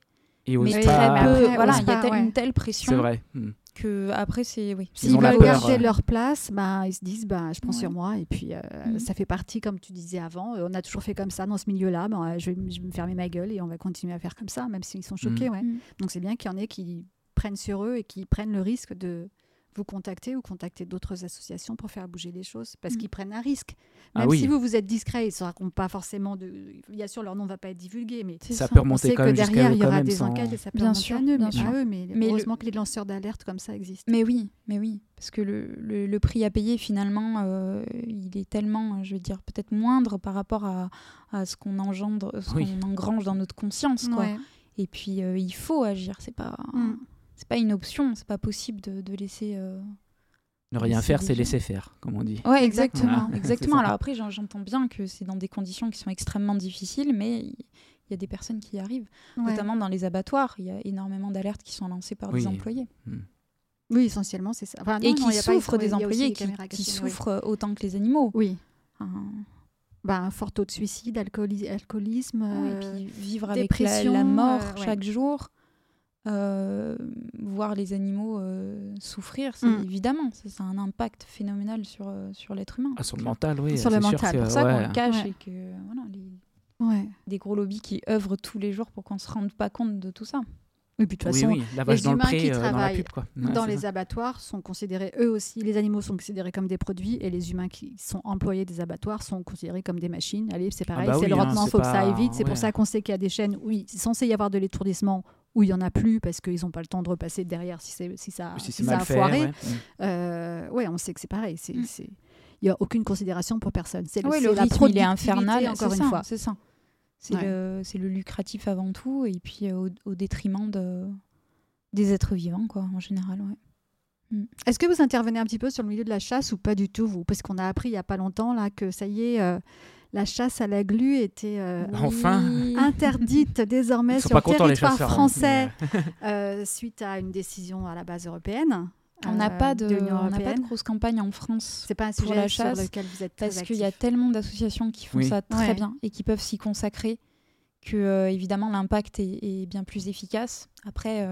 Et osent mais très peu. après, voilà, il y a ouais. une telle pression C'est vrai. hmm. que après c'est oui. Ils S'ils veulent peur, garder leur place, bah, ils se disent bah, je prends Ouais. sur moi. Et puis, euh, Mhm. ça fait partie, comme tu disais avant, euh, on a toujours fait comme ça dans ce milieu-là. Ben, euh, je, vais, je vais me fermer ma gueule et on va continuer à faire comme ça, même s'ils sont choqués. Ouais. Mm. Donc, c'est bien qu'il y en ait qui prennent sur eux et qui prennent le risque de vous contacter ou contacter d'autres associations pour faire bouger les choses parce Mhm. qu'ils prennent un risque. Ah Même oui. si vous, vous êtes discret, ils ne se racontent pas forcément de. Bien sûr, leur nom ne va pas être divulgué, mais Ça ça. peut on remonter quand même derrière, il y aura des sans- enquêtes et ça peut Bien remonter sûr, à eux, bien mais sûr. eux. Mais, Mais le- heureusement que les lanceurs d'alerte comme ça existent. Mais oui, mais oui, parce que le, le, le prix à payer finalement, euh, il est tellement, je veux dire, peut-être moindre par rapport à, à ce qu'on engendre, ce Oui. qu'on engrange dans notre conscience, quoi. Ouais. Et puis euh, il faut agir, c'est pas, Mm. C'est pas une option, c'est pas possible de, de laisser. euh, Ne rien faire, c'est laisser faire, comme on dit. Ouais, exactement, Voilà, exactement. Alors après, j'en- j'entends bien que c'est dans des conditions qui sont extrêmement difficiles, mais il y a des personnes qui y arrivent, Ouais. notamment dans les abattoirs. Il y a énormément d'alertes qui sont lancées par Oui. des employés. Oui, essentiellement, c'est ça. Enfin, et qui souffrent oui, des employés qui, oui. souffrent autant que les animaux. Oui. Bah, un fort taux de suicide, alcooli- alcoolisme. Euh, et puis vivre avec la, dépression, la mort euh, ouais. chaque jour, euh, voir les animaux euh, souffrir, c'est Mm. évidemment, ça, a un impact phénoménal sur, euh, sur l'être humain. Ah, sur le mental, oui. Sur le mental, C'est pour ça ouais. qu'on le cache Ouais. et que voilà, les- ouais. des gros lobbies qui œuvrent tous les jours pour qu'on se rende pas compte de tout ça. Oui, puis de toute Oui, façon, oui, la vache les dans le humains pré, qui euh, dans la travaillent pub, quoi. Ouais, dans les ça. abattoirs sont considérés eux aussi, les animaux sont considérés comme des produits et les humains qui sont employés des abattoirs sont considérés comme des machines. Allez, c'est pareil, bah c'est oui, le hein, rendement, il faut que ça aille vite. C'est pour ça qu'on sait qu'il y a des chaînes où il- c'est censé y avoir de l'étourdissement où il n'y en a plus parce qu'ils n'ont pas le temps de repasser derrière si, ça, Si si c'est ça mal a fait, foiré. ouais. Euh, ouais, on sait que c'est pareil. c'est Mm. Il n'y a aucune considération pour personne. C'est le la rythme il est infernal, encore une ça, fois. C'est ça. C'est Ouais. le, lucratif avant tout et puis euh, au, au détriment de, des êtres vivants, quoi, en général. Ouais. Mm. Est-ce que vous intervenez un petit peu sur le milieu de la chasse ou pas du tout, vous? Parce qu'on a appris il n'y a pas longtemps là, que ça y est, euh, la chasse à la glu était euh, enfin. interdite désormais sur le territoire hein. français euh, suite à une décision à la base européenne. On n'a pas, de, pas de grosse campagne en France. C'est pas un sujet pour la chasse, sur lequel vous êtes très Parce qu'il y a tellement d'associations qui font ça très bien et qui peuvent s'y consacrer que, évidemment, l'impact est, bien plus efficace. Après,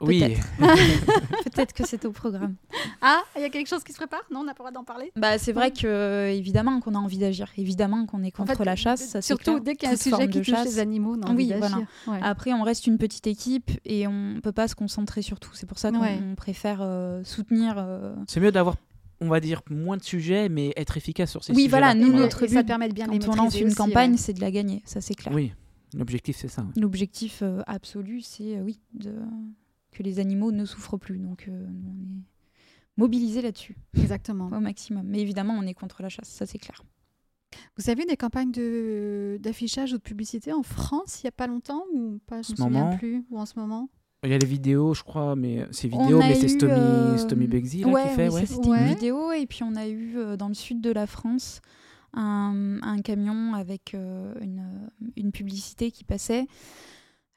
oui. Peut-être que c'est au programme. Ah, il y a quelque chose qui se prépare? Non, on n'a pas le droit d'en parler? Bah, C'est vrai que euh, évidemment qu'on a envie d'agir, évidemment qu'on est contre la chasse. Ça, surtout dès qu'il y a un sujet qui touche les animaux, on a oui, voilà. Après, on reste une petite équipe et on ne peut pas se concentrer sur tout. C'est pour ça qu'on préfère euh, soutenir. Euh, c'est mieux d'avoir on va dire moins de sujets, mais être efficace sur ces sujets. Oui, voilà, nous, notre but, ça permet de bien quand on lance une campagne, c'est de la gagner, ça c'est clair. Oui, l'objectif c'est ça. L'objectif absolu, c'est oui, de que les animaux ne souffrent plus. Donc euh, on est mobilisés là-dessus. Exactement. Au maximum. Mais évidemment, on est contre la chasse, ça c'est clair. Vous avez des campagnes d'affichage ou de publicité en France il n'y a pas longtemps ou pas Je ne me souviens plus. Ou en ce moment? Il y a les vidéos, je crois, mais c'est vidéo, mais c'est Stomy, euh... Stomy qui fait. Oui, c'était une vidéo. Et puis on a eu euh, dans le sud de la France un, un camion avec euh, une, une, publicité qui passait.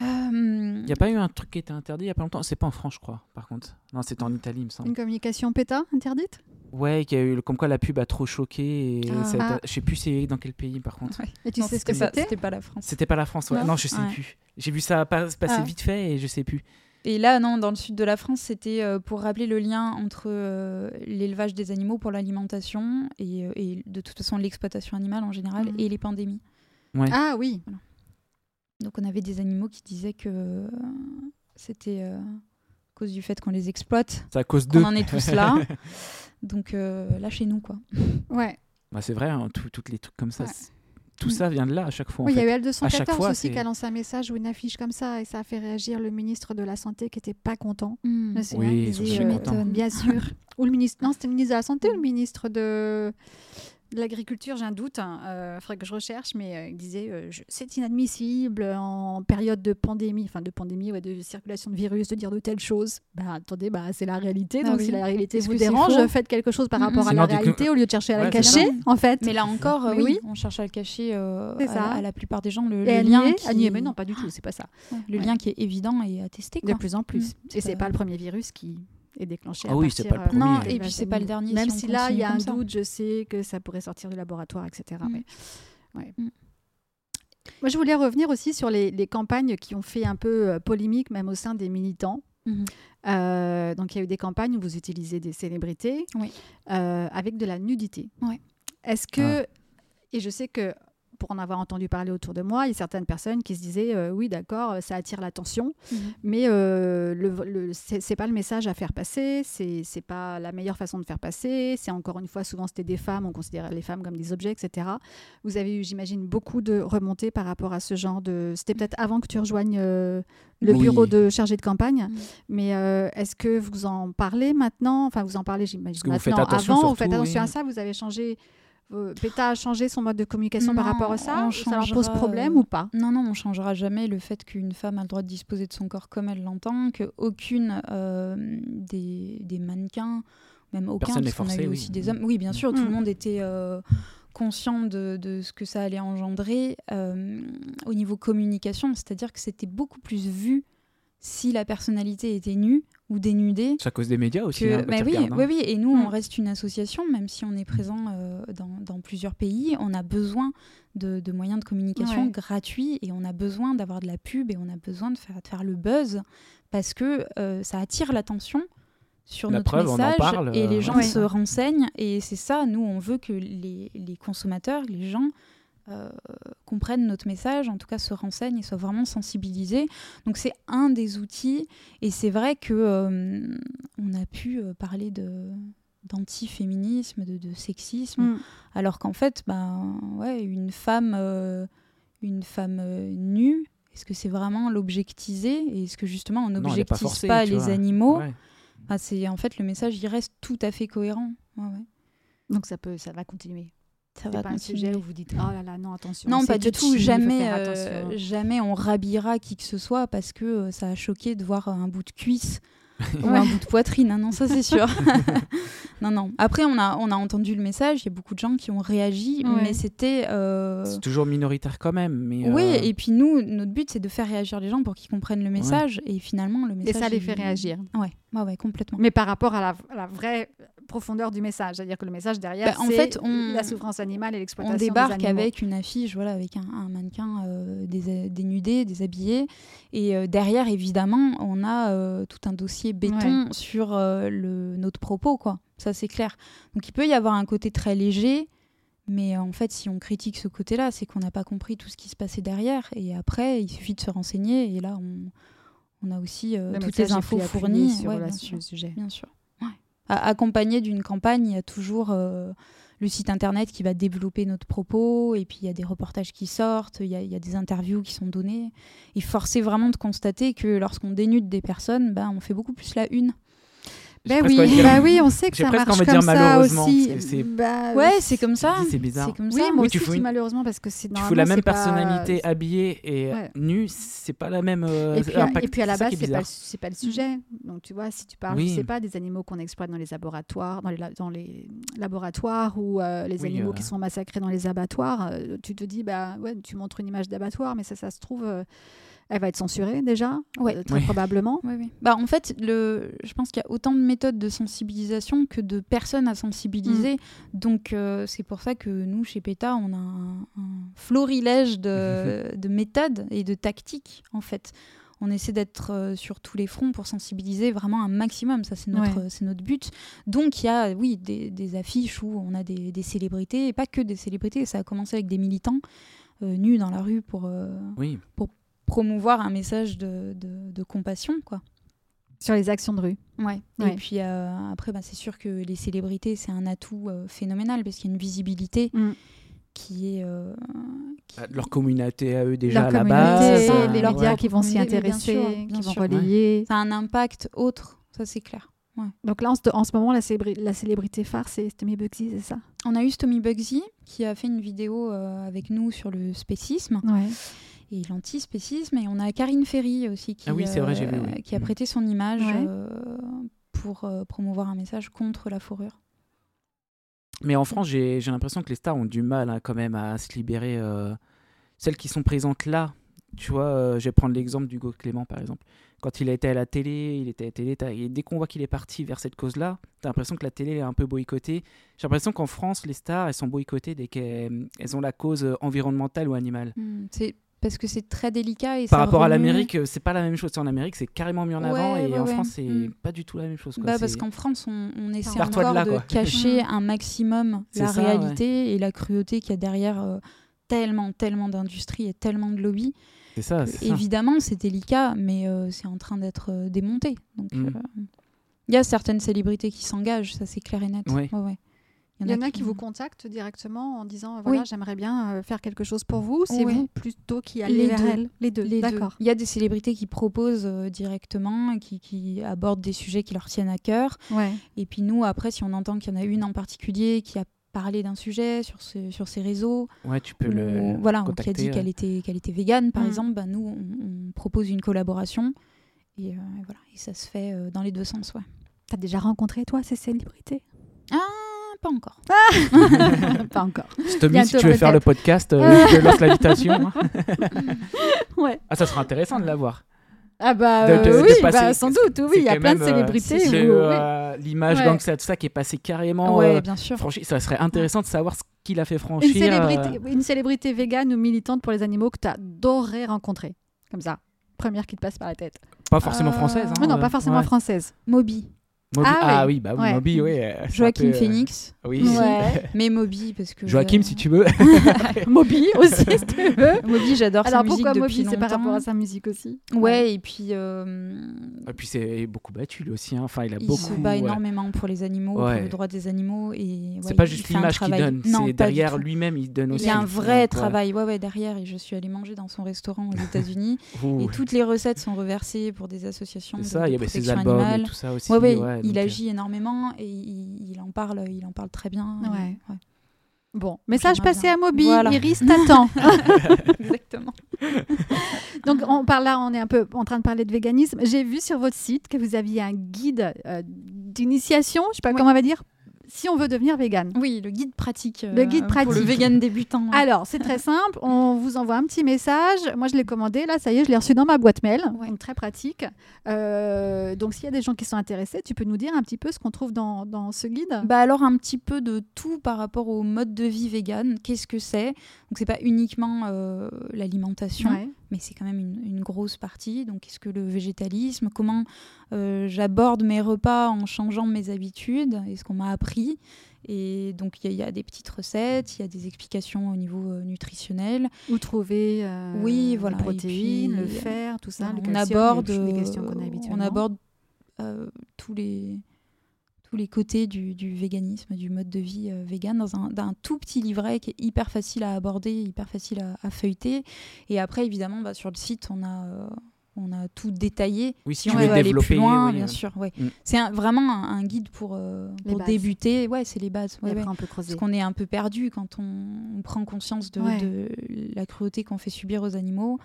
Il n'y a pas eu un truc qui était interdit il n'y a pas longtemps? C'est pas en France, je crois, par contre. Non, c'était en Italie, il me semble. Une communication PETA interdite? Ouais, qui a eu, comme quoi la pub a trop choqué. Et ah. ah. Je sais plus c'est dans quel pays, par contre. Et tu sais ce que c'était C'était? pas la France. C'était pas la France, ouais. Non, je sais plus. J'ai vu ça passer ah. vite fait et je sais plus. Et là, non, dans le sud de la France, c'était euh, pour rappeler le lien entre euh, l'élevage des animaux pour l'alimentation et, euh, et, de toute façon l'exploitation animale en général mmh. et les pandémies. Ouais. Ah oui. Donc on avait des animaux qui disaient que euh, c'était euh, à cause du fait qu'on les exploite. C'est à cause d'eux. On en est tous là. Donc euh, là chez nous quoi. Ouais. Bah, c'est vrai, hein, toutes les trucs comme ça. Tout ça vient de là à chaque fois. Oui, il y a eu L214 aussi qui a lancé un message ou une affiche comme ça et ça a fait réagir le ministre de la Santé qui n'était pas content. Mmh. Oui, bien sûr. ou le ministre, non, c'était le ministre de la Santé ou le ministre de L'agriculture, j'ai un doute, il hein, euh, faudrait que je recherche, mais euh, il disait euh, c'est inadmissible en période de pandémie, enfin de pandémie, ou de circulation de virus, de dire de telles choses. Bah attendez, bah, c'est la réalité, ah donc si la réalité vous dérange, faites quelque chose par rapport à la réalité au lieu de chercher à la cacher, en fait. Mais là encore, oui, on cherche à le cacher à, la plupart des gens. Le, lien qui... mais non, pas du tout, c'est pas ça. Le lien qui est évident et attesté. Quoi. De plus en plus. Mm. Et c'est pas le premier virus qui est déclenché. Ah oui, c'est pas le premier. Non, et puis c'est pas le dernier. Même si, là, il y a un doute, je sais que ça pourrait sortir du laboratoire, etc. Mm. Mais, mm. Moi, je voulais revenir aussi sur les, les, campagnes qui ont fait un peu euh, polémique, même au sein des militants. Mm-hmm. Euh, donc, il y a eu des campagnes où vous utilisez des célébrités euh, avec de la nudité. Est-ce que, ah. et je sais que pour en avoir entendu parler autour de moi, il y a certaines personnes qui se disaient euh, oui, d'accord, euh, ça attire l'attention, mhm. mais euh, le, c'est pas le message à faire passer, c'est pas la meilleure façon de faire passer. C'est encore une fois, souvent c'était des femmes, on considérait les femmes comme des objets, etc. Vous avez eu, j'imagine, beaucoup de remontées par rapport à ce genre de. C'était peut-être avant que tu rejoignes le bureau de chargé de campagne, mhm. mais est-ce que vous en parlez maintenant? Enfin, vous en parlez, j'imagine, maintenant, avant, vous faites attention à ça, vous avez changé PETA a changé son mode de communication par rapport à ça Ça leur pose problème ou pas? Non, non, on changera jamais le fait qu'une femme a le droit de disposer de son corps comme elle l'entend, qu'aucune euh, des, des, mannequins, même aucun, parce qu'on a eu aussi des hommes. Oui, bien sûr, tout le mm. monde était euh, conscient de, de, ce que ça allait engendrer euh, au niveau communication, c'est-à-dire que c'était beaucoup plus vu si la personnalité était nue ou dénudée. C'est à cause des médias aussi. Hein, bah oui, oui, oui, et nous, on mm. reste une association, même si on est présent euh, dans, dans, plusieurs pays, on a besoin de, de moyens de communication gratuits et on a besoin d'avoir de la pub et on a besoin de faire, de faire le buzz parce que euh, ça attire l'attention sur notre message et les euh, gens se renseignent et c'est ça, nous, on veut que les, les consommateurs, les gens euh, comprennent notre message, en tout cas se renseignent et soient vraiment sensibilisés. Donc c'est un des outils. Et c'est vrai que euh, on a pu euh, parler de d'antiféminisme, de, de sexisme, mm. alors qu'en fait, ben ouais, une femme, une femme nue, est-ce que c'est vraiment l'objectiser? Et est-ce que justement on n'objectise pas, les animaux? C'est en fait le message, il reste tout à fait cohérent. Donc ça peut, ça va continuer ça va pas un sujet où vous dites oh là là non attention non pas du tout jamais euh, jamais on rhabillera qui que ce soit parce que euh, ça a choqué de voir un bout de cuisse ou un bout de poitrine, hein, non, ça c'est sûr. non, non. Après, on a, on a entendu le message, il y a beaucoup de gens qui ont réagi, Ouais. mais c'était. euh, C'est toujours minoritaire quand même. Mais, Oui, et puis nous, notre but, c'est de faire réagir les gens pour qu'ils comprennent le message, et finalement, le Et message. ça les fait réagir. Ouais, ouais, ouais, complètement. Mais par rapport à la, à la vraie profondeur du message, c'est-à-dire que le message derrière, Bah, en c'est fait, on- la souffrance animale et l'exploitation On débarque avec une affiche, voilà, avec un, un mannequin euh, dés- dénudé, déshabillé, et euh, derrière, évidemment, on a euh, tout un dossier béton sur le, notre propos, quoi. Ça, c'est clair. Donc, il peut y avoir un côté très léger, mais en fait, si on critique ce côté-là, c'est qu'on n'a pas compris tout ce qui se passait derrière. Et après, il suffit de se renseigner, et là, on, on a aussi euh, toutes les infos fournies. sur Ouais, bien sûr. le sujet. Bien sûr. Accompagné d'une campagne, il y a toujours euh, le site internet qui va développer notre propos, et puis il y a des reportages qui sortent, il y a, des interviews qui sont données. Et force est vraiment de constater que lorsqu'on dénude des personnes, ben, on fait beaucoup plus la une. Ben presque oui, envie bah oui, on sait que ça marche comme dire ça malheureusement, aussi. c'est- Bah, Ouais, c'est comme ça. c'est bizarre. C'est comme Oui, ça. moi Oui, aussi, tu fous une- malheureusement parce que c'est Tu fous la même c'est pas- personnalité habillée et Ouais. nue, c'est pas la même euh, Et puis, impact. et puis à la base, c'est pas, c'est pas le sujet. Donc tu vois, si tu parles, Oui. je sais pas, des animaux qu'on exploite dans les laboratoires, dans les, la- dans les laboratoires ou euh, les Oui, animaux euh. qui sont massacrés dans les abattoirs, euh, tu te dis, bah ouais, tu montres une image d'abattoir, mais ça, ça se trouve, euh, elle va être censurée déjà, Ouais. euh, très Oui. probablement. Oui, oui. Bah, en fait, le... je pense qu'il y a autant de méthodes de sensibilisation que de personnes à sensibiliser. Donc, euh, c'est pour ça que nous, chez PETA, on a un, un florilège de, de méthodes et de tactiques, en fait. On essaie d'être euh, sur tous les fronts pour sensibiliser vraiment un maximum. Ça, c'est notre, Ouais. c'est notre but. Donc, il y a, oui, des, des affiches où on a des, des célébrités, et pas que des célébrités. Ça a commencé avec des militants euh, nus dans la rue pour euh, Oui, promouvoir un message de, de- de compassion, quoi. Sur les actions de rue. Ouais. Ouais. Et puis euh, après, bah, c'est sûr que les célébrités, c'est un atout euh, phénoménal parce qu'il y a une visibilité Mm. qui est. euh, qui- Ah, leur communauté à eux déjà Leur à la base. ça, les médias qui vont s'y bien intéresser, qui vont sûr. relayer. Ça a un impact autre, ça c'est clair. Donc là, en ce, en ce moment, la, célébri- la célébrité phare, c'est Tommy Bugsy, c'est ça? On a eu Stomy Bugsy qui a fait une vidéo euh, avec nous sur le spécisme Ouais. Et l'antispécisme. Et on a Karine Ferry aussi qui, Ah oui, c'est vrai, j'ai vu, oui. qui a prêté son image Ouais. euh, pour euh, promouvoir un message contre la fourrure. Mais en France, j'ai j'ai l'impression que les stars ont du mal hein, quand même à se libérer. euh, Celles qui sont présentes là, tu vois, euh, je vais prendre l'exemple d'Hugo Clément par exemple. Quand il a été à la télé, il était à la télé, et dès qu'on voit qu'il est parti vers cette cause-là, t'as l'impression que la télé est un peu boycottée. J'ai l'impression qu'en France, les stars, elles sont boycottées dès qu'elles elles ont la cause euh, environnementale ou animale. C'est parce que c'est très délicat et Par ça rapport à l'Amérique, euh, c'est pas la même chose. En Amérique, c'est carrément mis en avant, Ouais, et ouais, en ouais. France, c'est Mm. pas du tout la même chose. quoi. Bah, parce qu'en France, on, on essaie de encore là, de, quoi. cacher un maximum la ça, réalité et la cruauté qu'il y a derrière euh, tellement, tellement d'industries et tellement de lobbies. c'est ça. évidemment, c'est délicat, mais euh, c'est en train d'être euh, démonté. Donc, Mm. euh, il y a certaines célébrités qui s'engagent, ça c'est clair et net. Il y en a qui vous contactent directement en disant voilà, Oui. j'aimerais bien euh, faire quelque chose pour vous. C'est vous plutôt qui allez Les vers Les deux, Les deux. d'accord. Il y a des célébrités qui proposent euh, directement, et qui, qui abordent des sujets qui leur tiennent à cœur. Ouais. Et puis nous, après, si on entend qu'il y en a une en particulier qui a parlé d'un sujet sur, ce- sur ses réseaux, Ouais, tu peux ou- le. voilà, ou qui a contacter, dit qu'elle était, qu'elle était végane, par Mm. exemple, bah, nous, on, on propose une collaboration. Et, euh, voilà, et ça se fait euh, dans les deux sens, ouais. T'as déjà rencontré toi ces célébrités? Pas encore. Pas encore. Tommy, si tu veux faire le podcast, euh, je te lance l'invitation. hein. Ouais. Ah, ça sera intéressant de la voir. Ah bah De- de- euh, de oui, passer- bah, sans doute, oui, il y a plein de même, euh, célébrités. oui. euh, L'image Ouais. tout ça qui est passé carrément. ouais, euh, bien sûr. franchi- ça serait intéressant de savoir ce qu'il a fait franchir. Une célébrité, euh, une célébrité végane ou militante pour les animaux que tu adorerais rencontrer. Comme ça. Première qui te passe par la tête. Pas forcément Euh, française. hein, non, euh, pas forcément ouais. française. Moby. Moby- Ah Ah, oui. oui, bah oui, Ouais. Moby, oui. euh, Joachim peu, euh, Phoenix. Oui. Ouais. Mais Moby, parce que. Joachim, euh, si tu veux. Moby aussi, si tu veux. Moby, j'adore sa Alors musique pourquoi depuis Moby? C'est par rapport à sa musique aussi? Ouais, et puis euh, Et puis c'est beaucoup battu lui aussi. hein. Enfin, il a il beaucoup. se bat ouais. énormément pour les animaux, Ouais. pour le droit des animaux. et C'est pas il juste l'image qu'il donne, Non, c'est derrière lui-même, il donne Il aussi. y a un vrai travail ouais, ouais, derrière et je suis allée manger dans son restaurant aux États-Unis et toutes les recettes sont reversées pour des associations de, C'est ça, de il y avait ses protection albums animale. et tout ça aussi. Ouais, il donc, euh, agit énormément et il, il en parle, il en parle très bien. et- Ouais. ouais. Bon, message passé bien. à Moby. Voilà. Iris t'attend. Exactement. Donc on parle là, on est un peu en train de parler de véganisme. J'ai vu sur votre site que vous aviez un guide euh, d'initiation, je sais pas Ouais. comment on va dire, si on veut devenir vegan. Oui, le guide pratique. Le guide Pour le pratique. vegan débutant. ouais. Alors, c'est très simple. On vous envoie un petit message. Moi, je l'ai commandé. Là, ça y est, je l'ai reçu dans ma boîte mail. Ouais. Donc, très pratique. Euh, donc, s'il y a des gens qui sont intéressés, tu peux nous dire un petit peu ce qu'on trouve dans, dans ce guide? Bah alors un petit peu de tout par rapport au mode de vie vegan. Qu'est-ce que c'est? Donc c'est pas uniquement euh, l'alimentation, Ouais. Mais c'est quand même une, une grosse partie. Donc qu'est-ce que le végétalisme Comment euh, j'aborde mes repas en changeant mes habitudes et ce qu'on m'a appris? Et donc il y, a- il y a des petites recettes, il y a des explications au niveau euh, nutritionnel. Où trouver euh, Oui, voilà. les protéines, puis, le fer, tout ça, le on calcium, aborde, les, euh, questions qu'on a habituellement. on aborde euh, tous les tous les côtés du, du véganisme, du mode de vie euh, vegan dans un, tout petit livret qui est hyper facile à aborder, hyper facile à, à feuilleter. Et après, évidemment, bah, sur le site, on a euh, on a tout détaillé. Oui, si on veut aller plus loin, oui, bien euh, sûr. Ouais. Mm. C'est un- vraiment un, un guide pour, euh, pour débuter. Ouais, c'est les bases. Ouais, après, ouais. peut creuser. Parce qu'on est un peu perdu quand on, on prend conscience de, Ouais. de la cruauté qu'on fait subir aux animaux.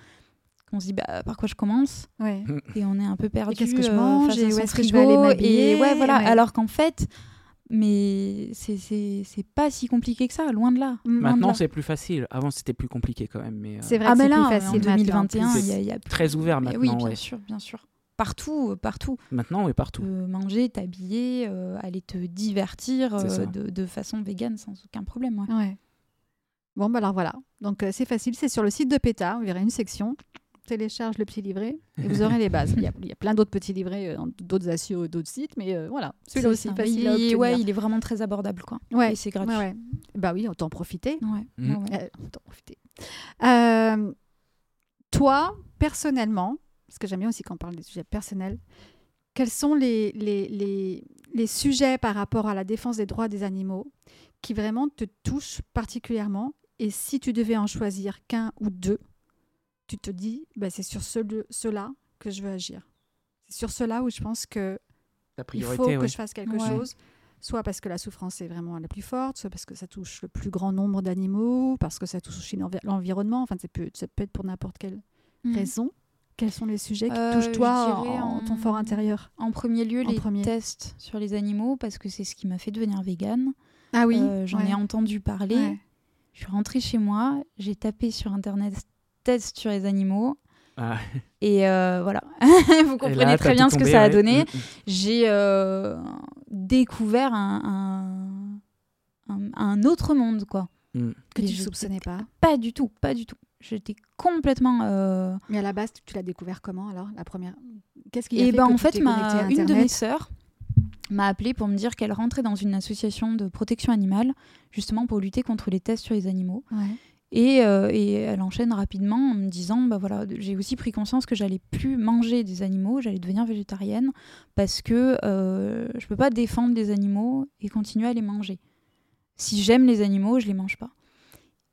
Qu'on se dit bah, par quoi je commence Ouais. et on est un peu perdu. qu'est-ce que je euh, mange et où est-ce que je vais aller m'habiller Et ouais, voilà. Ouais. Alors qu'en fait, mais c'est- c'est c'est pas si compliqué que ça, loin de là. Maintenant, c'est plus facile. Avant, c'était plus compliqué quand même. Mais, euh, C'est vrai Ah que c'est en facile 2021, maintenant. il y a, il y a plus- très ouvert Mais maintenant. Oui, bien ouais. sûr, bien sûr. Partout, euh, partout. Maintenant, oui, partout. Euh, manger, t'habiller, euh, aller te divertir euh, de, de façon végane sans aucun problème. ouais. Ouais. Bon, bah alors voilà. Donc, euh, c'est facile. C'est sur le site de PETA. Vous verrez une section. Télécharge le petit livret et vous aurez les bases. Il y a, il y a plein d'autres petits livrets, euh, dans d'autres assos, d'autres sites, mais euh, voilà. Celui-là aussi, ça. facile il, à obtenir. ouais, il est vraiment très abordable. Quoi. Ouais. Et c'est gratuit. Ouais, ouais. Bah oui, autant profiter. Ouais, ouais. Euh, autant profiter. Euh, toi, personnellement, parce que j'aime bien aussi quand on parle des sujets personnels, quels sont les, les, les, les sujets par rapport à la défense des droits des animaux qui vraiment te touchent particulièrement? Et si tu devais en choisir qu'un ou deux, tu te dis, bah, c'est sur ce, ceux-là que je veux agir. C'est sur cela où je pense que La il faut que ouais. je fasse quelque Ouais. chose, soit parce que la souffrance est vraiment la plus forte, soit parce que ça touche le plus grand nombre d'animaux, parce que ça touche l'environnement. Enfin, ça peut, ça peut être pour n'importe quelle Mhm. raison. Quels sont les sujets qui Euh, touchent toi en, ton fort intérieur? En premier lieu, En les premier. tests sur les animaux, parce que c'est ce qui m'a fait devenir végane. Ah Euh, J'en ai entendu parler. Ouais. Je suis rentrée chez moi, j'ai tapé sur Internet tests sur les animaux. Ah. Et euh, voilà, vous comprenez là, très bien ce que tombé, ça a ouais. donné. Mm, mm. J'ai euh, découvert un, un, un- un autre monde, quoi. Que Et tu je- soupçonnais pas. Pas du tout, pas du tout. J'étais complètement... euh, Mais à la base, tu, l'as découvert comment alors La première? Qu'est-ce qui a Et fait ben que en tu fait, ma, une de mes sœurs m'a appelé pour me dire qu'elle rentrait dans une association de protection animale, justement pour lutter contre les tests sur les animaux. Ouais. Et, euh, et elle enchaîne rapidement en me disant bah voilà, j'ai aussi pris conscience que j'allais plus manger des animaux, j'allais devenir végétarienne parce que euh, je peux pas défendre les animaux et continuer à les manger. Si j'aime les animaux, je les mange pas.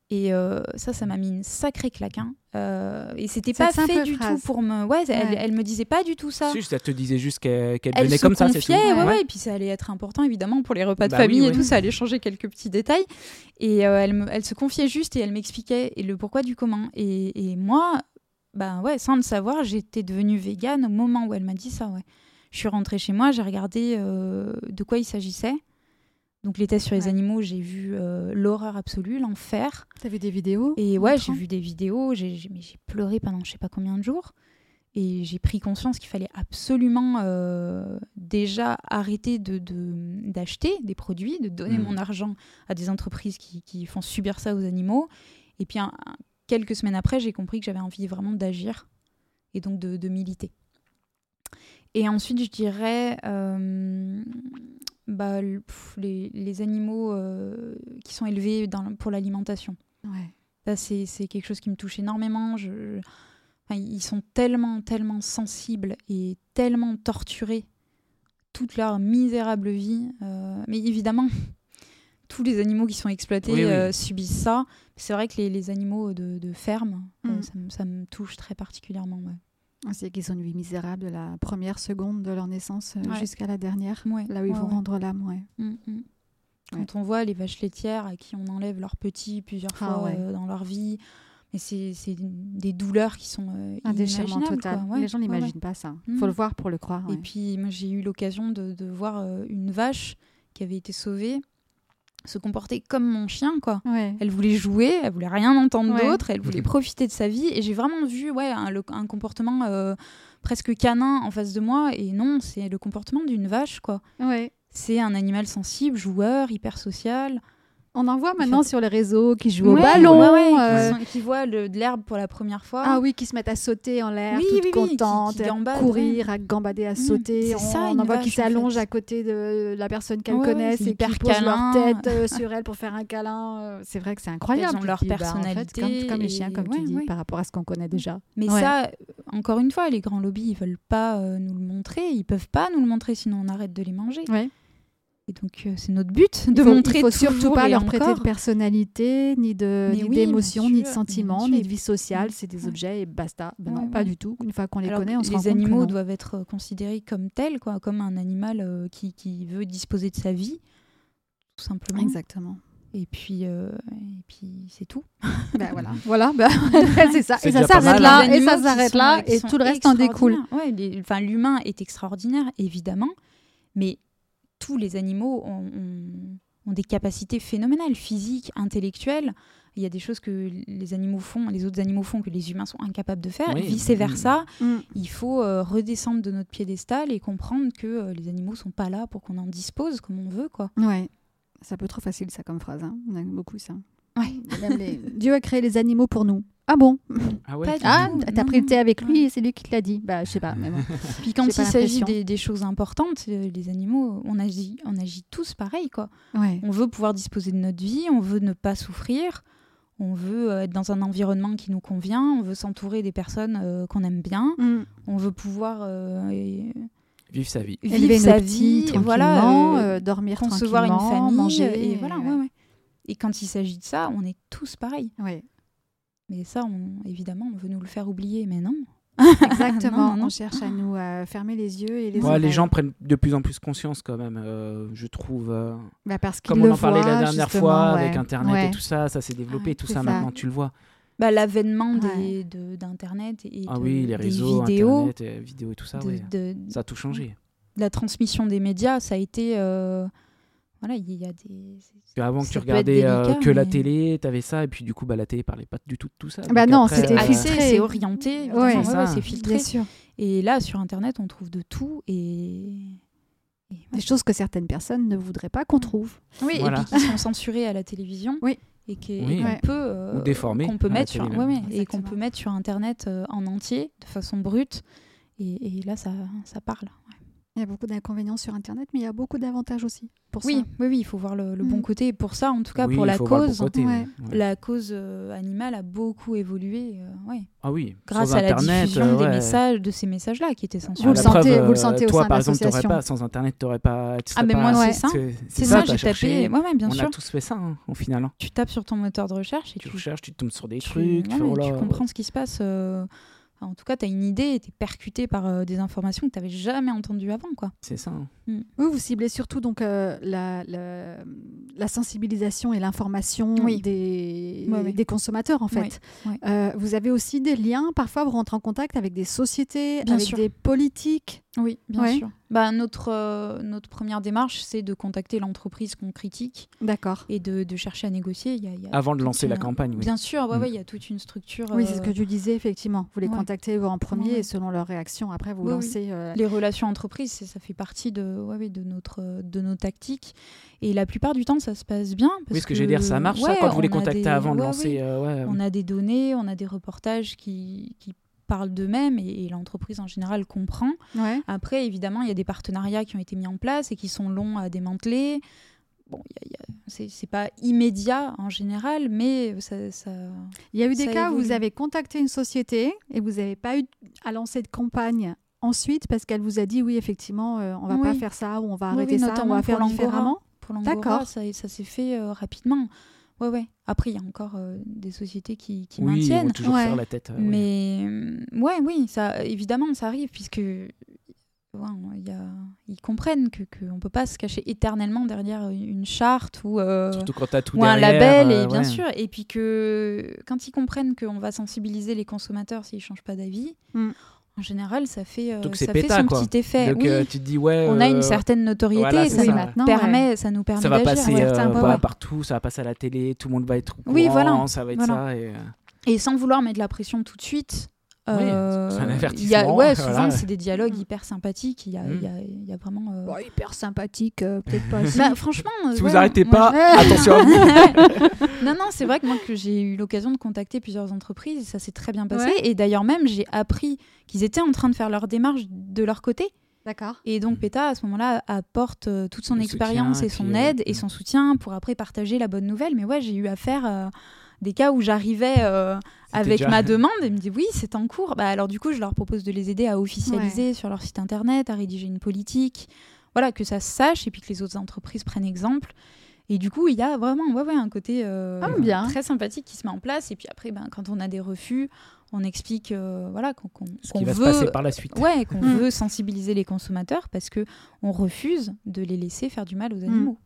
Et euh, ça, ça m'a mis une sacrée claque. Euh, et c'était pas fait du phrase. tout pour me. Ouais, elle, Ouais. elle me disait pas du tout ça. Juste, elle te disait juste qu'elle qu'elle Elle venait se comme ça, c'est tout. confiait, ouais, Ouais. ouais, et puis ça allait être important évidemment pour les repas de Bah oui, famille et tout, ça allait changer quelques petits détails. Et euh, elle, me- elle se confiait juste et elle m'expliquait et le pourquoi du comment. Et, et moi, ben ouais, sans le savoir, j'étais devenue végane au moment où elle m'a dit ça. Ouais. Je suis rentrée chez moi, j'ai regardé euh, de quoi il s'agissait. Donc les tests sur les Ouais. animaux, j'ai vu euh, l'horreur absolue, l'enfer. T'as vu des vidéos Et ouais, j'ai vu des vidéos, j'ai j'ai- mais j'ai pleuré pendant je sais pas combien de jours. Et j'ai pris conscience qu'il fallait absolument euh, déjà arrêter de- de- d'acheter des produits, de donner Mhm. mon argent à des entreprises qui, qui font subir ça aux animaux. Et puis un- quelques semaines après, j'ai compris que j'avais envie vraiment d'agir et donc de, de militer. Et ensuite, je dirais euh, bah, pff, les, les animaux euh, qui sont élevés dans- pour l'alimentation. Ouais. Ça, c'est quelque chose qui me touche énormément. Je, je- enfin, ils sont tellement, tellement sensibles et tellement torturés toute leur misérable vie. Euh, mais évidemment, tous les animaux qui sont exploités Oui, oui. euh, subissent ça. C'est vrai que les, les animaux de, de ferme, euh, Mm. ça, me- ça me touche très particulièrement. Ouais. C'est qu'ils ont une vie misérable de la première seconde de leur naissance euh, Ouais. jusqu'à la dernière, Ouais, là où ils vont rendre l'âme. Ouais. Mm, mm. Quand on voit les vaches laitières à qui on enlève leurs petits plusieurs Ah fois euh, dans leur vie Mais c'est des douleurs qui sont euh, Un déchirement total. Les gens n'imaginent pas ça. Mhm. faut le voir pour le croire. Et puis, moi, j'ai eu l'occasion de, de voir euh, une vache qui avait été sauvée se comporter comme mon chien, quoi. Ouais. Elle voulait jouer, elle voulait rien entendre Ouais. d'autre, elle voulait profiter de sa vie. Et j'ai vraiment vu ouais, un, le- un comportement euh, presque canin en face de moi. Et non, c'est le comportement d'une vache, quoi. Ouais. C'est un animal sensible, joueur, hyper social. On en voit maintenant sur les réseaux qui jouent au ballon. ouais, ouais, euh, qui, sont- qui voient le- de l'herbe pour la première fois. Ah oui, qui se mettent à sauter en l'air, Oui, toutes oui, oui, qui- contentes, qui à courir, à gambader, à sauter. c'est on ça, on en voit qui en s'allongent fait. à côté de la personne qu'elles connaissent et qui posent leur tête euh, sur elle pour faire un câlin. euh, C'est vrai que c'est incroyable. Elles ont leur bah, en fait, personnalité comme, comme les chiens, comme tu dis, par rapport à ce qu'on connaît déjà. Mais ça, encore une fois, les grands lobbies, ils veulent pas nous le montrer. Ils peuvent pas nous le montrer, sinon on arrête de les manger. Et donc, euh, c'est notre but de il faut, montrer il faut surtout pas leur prêter de personnalité, ni de Mais ni oui, d'émotion, ni de sentiments, ni de vie sociale. C'est des Ouais. objets et basta. Ben Ouais, non, pas du tout. Une fois qu'on les Alors connaît, on se rend les compte que animaux non. doivent être euh, considérés comme tels, quoi, comme un animal euh, qui, qui veut disposer de sa vie, tout simplement. Exactement. Et puis, euh, et puis c'est tout. Ben voilà, voilà, ben, c'est ça. Et ça s'arrête là, hein. et Les ça s'arrête là, et tout le reste en découle. les- l'humain est extraordinaire, évidemment, mais tous les animaux ont, ont- ont des capacités phénoménales, physiques, intellectuelles. Il y a des choses que les animaux font, les autres animaux font que les humains sont incapables de faire. Oui. Vice versa, Mm. il faut euh, redescendre de notre piédestal et comprendre que euh, les animaux sont pas là pour qu'on en dispose comme on veut, quoi. Ouais. C'est un peu trop facile ça comme phrase. Hein. On aime beaucoup ça. Ouais. Les- Dieu a créé les animaux pour nous. Ah bon? Ah ouais Ah, t'as pris le thé avec lui Ouais. et c'est lui qui te l'a dit. Bah, je sais pas. Mais bon. Puis quand il s'agit des, des choses importantes, euh, les animaux, on agit, on agit tous pareil, quoi. Ouais. On veut pouvoir disposer de notre vie, on veut ne pas souffrir, on veut euh, être dans un environnement qui nous convient, on veut s'entourer des personnes euh, qu'on aime bien, Mm. on veut pouvoir euh, et- Vive sa vie. vivre sa vie, tranquillement, voilà, euh, euh, dormir concevoir une famille, manger. et voilà, ouais, ouais. Et quand il s'agit de ça, on est tous pareils. Ouais. Mais ça, on, évidemment, on veut nous le faire oublier, mais non. Exactement. Non, non, non. On cherche à nous euh, fermer les yeux et les Ouais, les gens prennent de plus en plus conscience quand même, euh, je trouve. euh, Bah, parce qu'ils comme on le en parlait la dernière fois ouais. avec Internet Ouais. et tout ça, ça s'est développé, Ouais, tout ça, ça. maintenant tu le vois. Bah, L'avènement Ouais. des- de- d'Internet et Ah de- oui, les des réseaux, vidéos, Internet, et vidéos et tout ça, de- ça a tout changé. la transmission des médias, ça a été. Voilà, il y a des. avant que tu regardais euh, que la télé, t'avais ça, et puis du coup, bah, la télé parlait pas du tout de tout ça. Bah non, c'était euh, c'est orienté, Ouais. C'est ouais, filtré. Bien sûr. Et là, sur Internet, on trouve de tout et. et ouais. Des choses que certaines personnes ne voudraient pas qu'on trouve. Oui, Voilà. et puis qui sont censurées à la télévision. Oui. Et Oui. qu'on Ouais. peut euh, Ou déformées qu'on peut mettre sur et qu'on peut mettre sur internet euh, en entier de façon brute et, et là ça, ça parle ouais. Il y a beaucoup d'inconvénients sur Internet, mais il y a beaucoup d'avantages aussi pour oui ça. oui oui il faut voir le, le bon Mm. côté et pour ça en tout cas oui, pour la le cause côté, Ouais. ouais. la cause euh, animale a beaucoup évolué euh, ouais, Ah oui, grâce sans à la Internet, diffusion euh, des messages de ces messages là qui étaient Vous censurés le la sentez- preuve, vous le euh, sentez au toi, sein de par exemple, t'aurais l'association. pas, sans Internet, t'aurais pas. tu Ah, mais moi, Ouais. c'est ça. C'est ça, j'ai tapé ouais, ouais, bien On sûr a tous fait ça, hein, au final. hein. tu tapes sur ton moteur de recherche et Tu tu recherches, tu tombes sur des tu, trucs, tu oh tu là, comprends ce qui se passe. En tout cas, tu as une idée, tu es percuté par euh, des informations que tu n'avais jamais entendues avant. Quoi. C'est ça. hein. Oui, vous ciblez surtout donc euh, la, la, la sensibilisation et l'information Oui. des, Ouais, ouais. des consommateurs en fait. Euh, vous avez aussi des liens, parfois vous rentrez en contact avec des sociétés, Bien avec sûr. des politiques. Oui, bien Ouais. sûr. Bah, notre, euh, notre première démarche, c'est de contacter l'entreprise qu'on critique D'accord. et de, de chercher à négocier. Il y a, il y a Avant de lancer la campagne, oui. Bien sûr, ouais, Mm. ouais, il y a toute une structure. Oui, c'est ce euh, que tu disais effectivement. Vous les ouais. contactez vous, en premier Ouais. et selon leur réaction, après vous lancez. euh, Les relations entreprises, ça fait partie de, ouais, ouais, de, notre, de nos tactiques. Et la plupart du temps, ça se passe bien. Parce Oui, ce que j'ai dire, ça marche ça quand vous les contactez des- avant de lancer. euh, On a des données, on a des reportages qui, qui parlent d'eux-mêmes et, et l'entreprise en général comprend. Ouais. Après, évidemment, il y a des partenariats qui ont été mis en place et qui sont longs à démanteler. Bon, c'est pas immédiat en général, mais ça. ça- Il y a eu des Ça cas où vous avez contacté une société et vous n'avez pas eu à lancer de campagne ensuite parce qu'elle vous a dit oui effectivement euh, on va pas Oui. faire ça ou on va Oui, arrêter oui, ça ou on va faire différemment. Pour l'Angora, D'accord. ça, ça s'est fait euh, rapidement. Ouais, ouais. Après, il y a encore euh, des sociétés qui, qui oui, ils maintiennent. toujours Ouais. faire la tête. euh. Mais euh, ouais, oui, ça, évidemment, ça arrive puisque y a... ils comprennent que qu'on peut pas se cacher éternellement derrière une charte ou, euh, Surtout quand t'as tout ou un label, euh, et bien ouais. sûr. Et puis que quand ils comprennent qu'on va sensibiliser les consommateurs s'ils changent pas d'avis, Mm. En général, ça fait, euh, ça fait son quoi. petit effet. Donc Oui, euh, tu te dis, ouais. on a une euh, certaine notoriété, voilà, ça, ça. nous permet, ça nous permet ça va d'agir. passer ouais. euh, ouais, ouais. partout, ça va passer à la télé, tout le monde va être au courant, Oui, voilà. ça va être Voilà. ça. Et, Et sans vouloir mettre de la pression tout de suite. Oui, euh, c'est un il y a- avertissement, ouais, voilà. souvent c'est des dialogues Mm. hyper sympathiques. Il y a, Mm. il y a- il y a vraiment. euh, Bon, hyper sympathique, euh, peut-être pas. Bah, franchement, Si ouais, vous arrêtez moi, pas, attention à vous. non, non, c'est vrai que moi que j'ai eu l'occasion de contacter plusieurs entreprises, et ça s'est très bien passé. Ouais. Et d'ailleurs même j'ai appris qu'ils étaient en train de faire leur démarche de leur côté. D'accord. Et donc PETA à ce moment-là apporte euh, toute son expérience et son euh, aide et mm. son soutien pour après partager la bonne nouvelle. Mais ouais, j'ai eu affaire des cas où j'arrivais euh, avec déjà- ma demande et me dit oui, c'est en cours. Bah, alors du coup, je leur propose de les aider à officialiser sur leur site internet, à rédiger une politique. Voilà, que ça se sache et puis que les autres entreprises prennent exemple. Et du coup, il y a vraiment ouais, ouais, un côté euh, Ah, bien. très sympathique qui se met en place. Et puis après, ben, quand on a des refus, on explique euh, voilà, qu'on va veut se passer par la suite. Ouais, qu'on Mm. veut sensibiliser les consommateurs parce que on refuse de les laisser faire du mal aux animaux.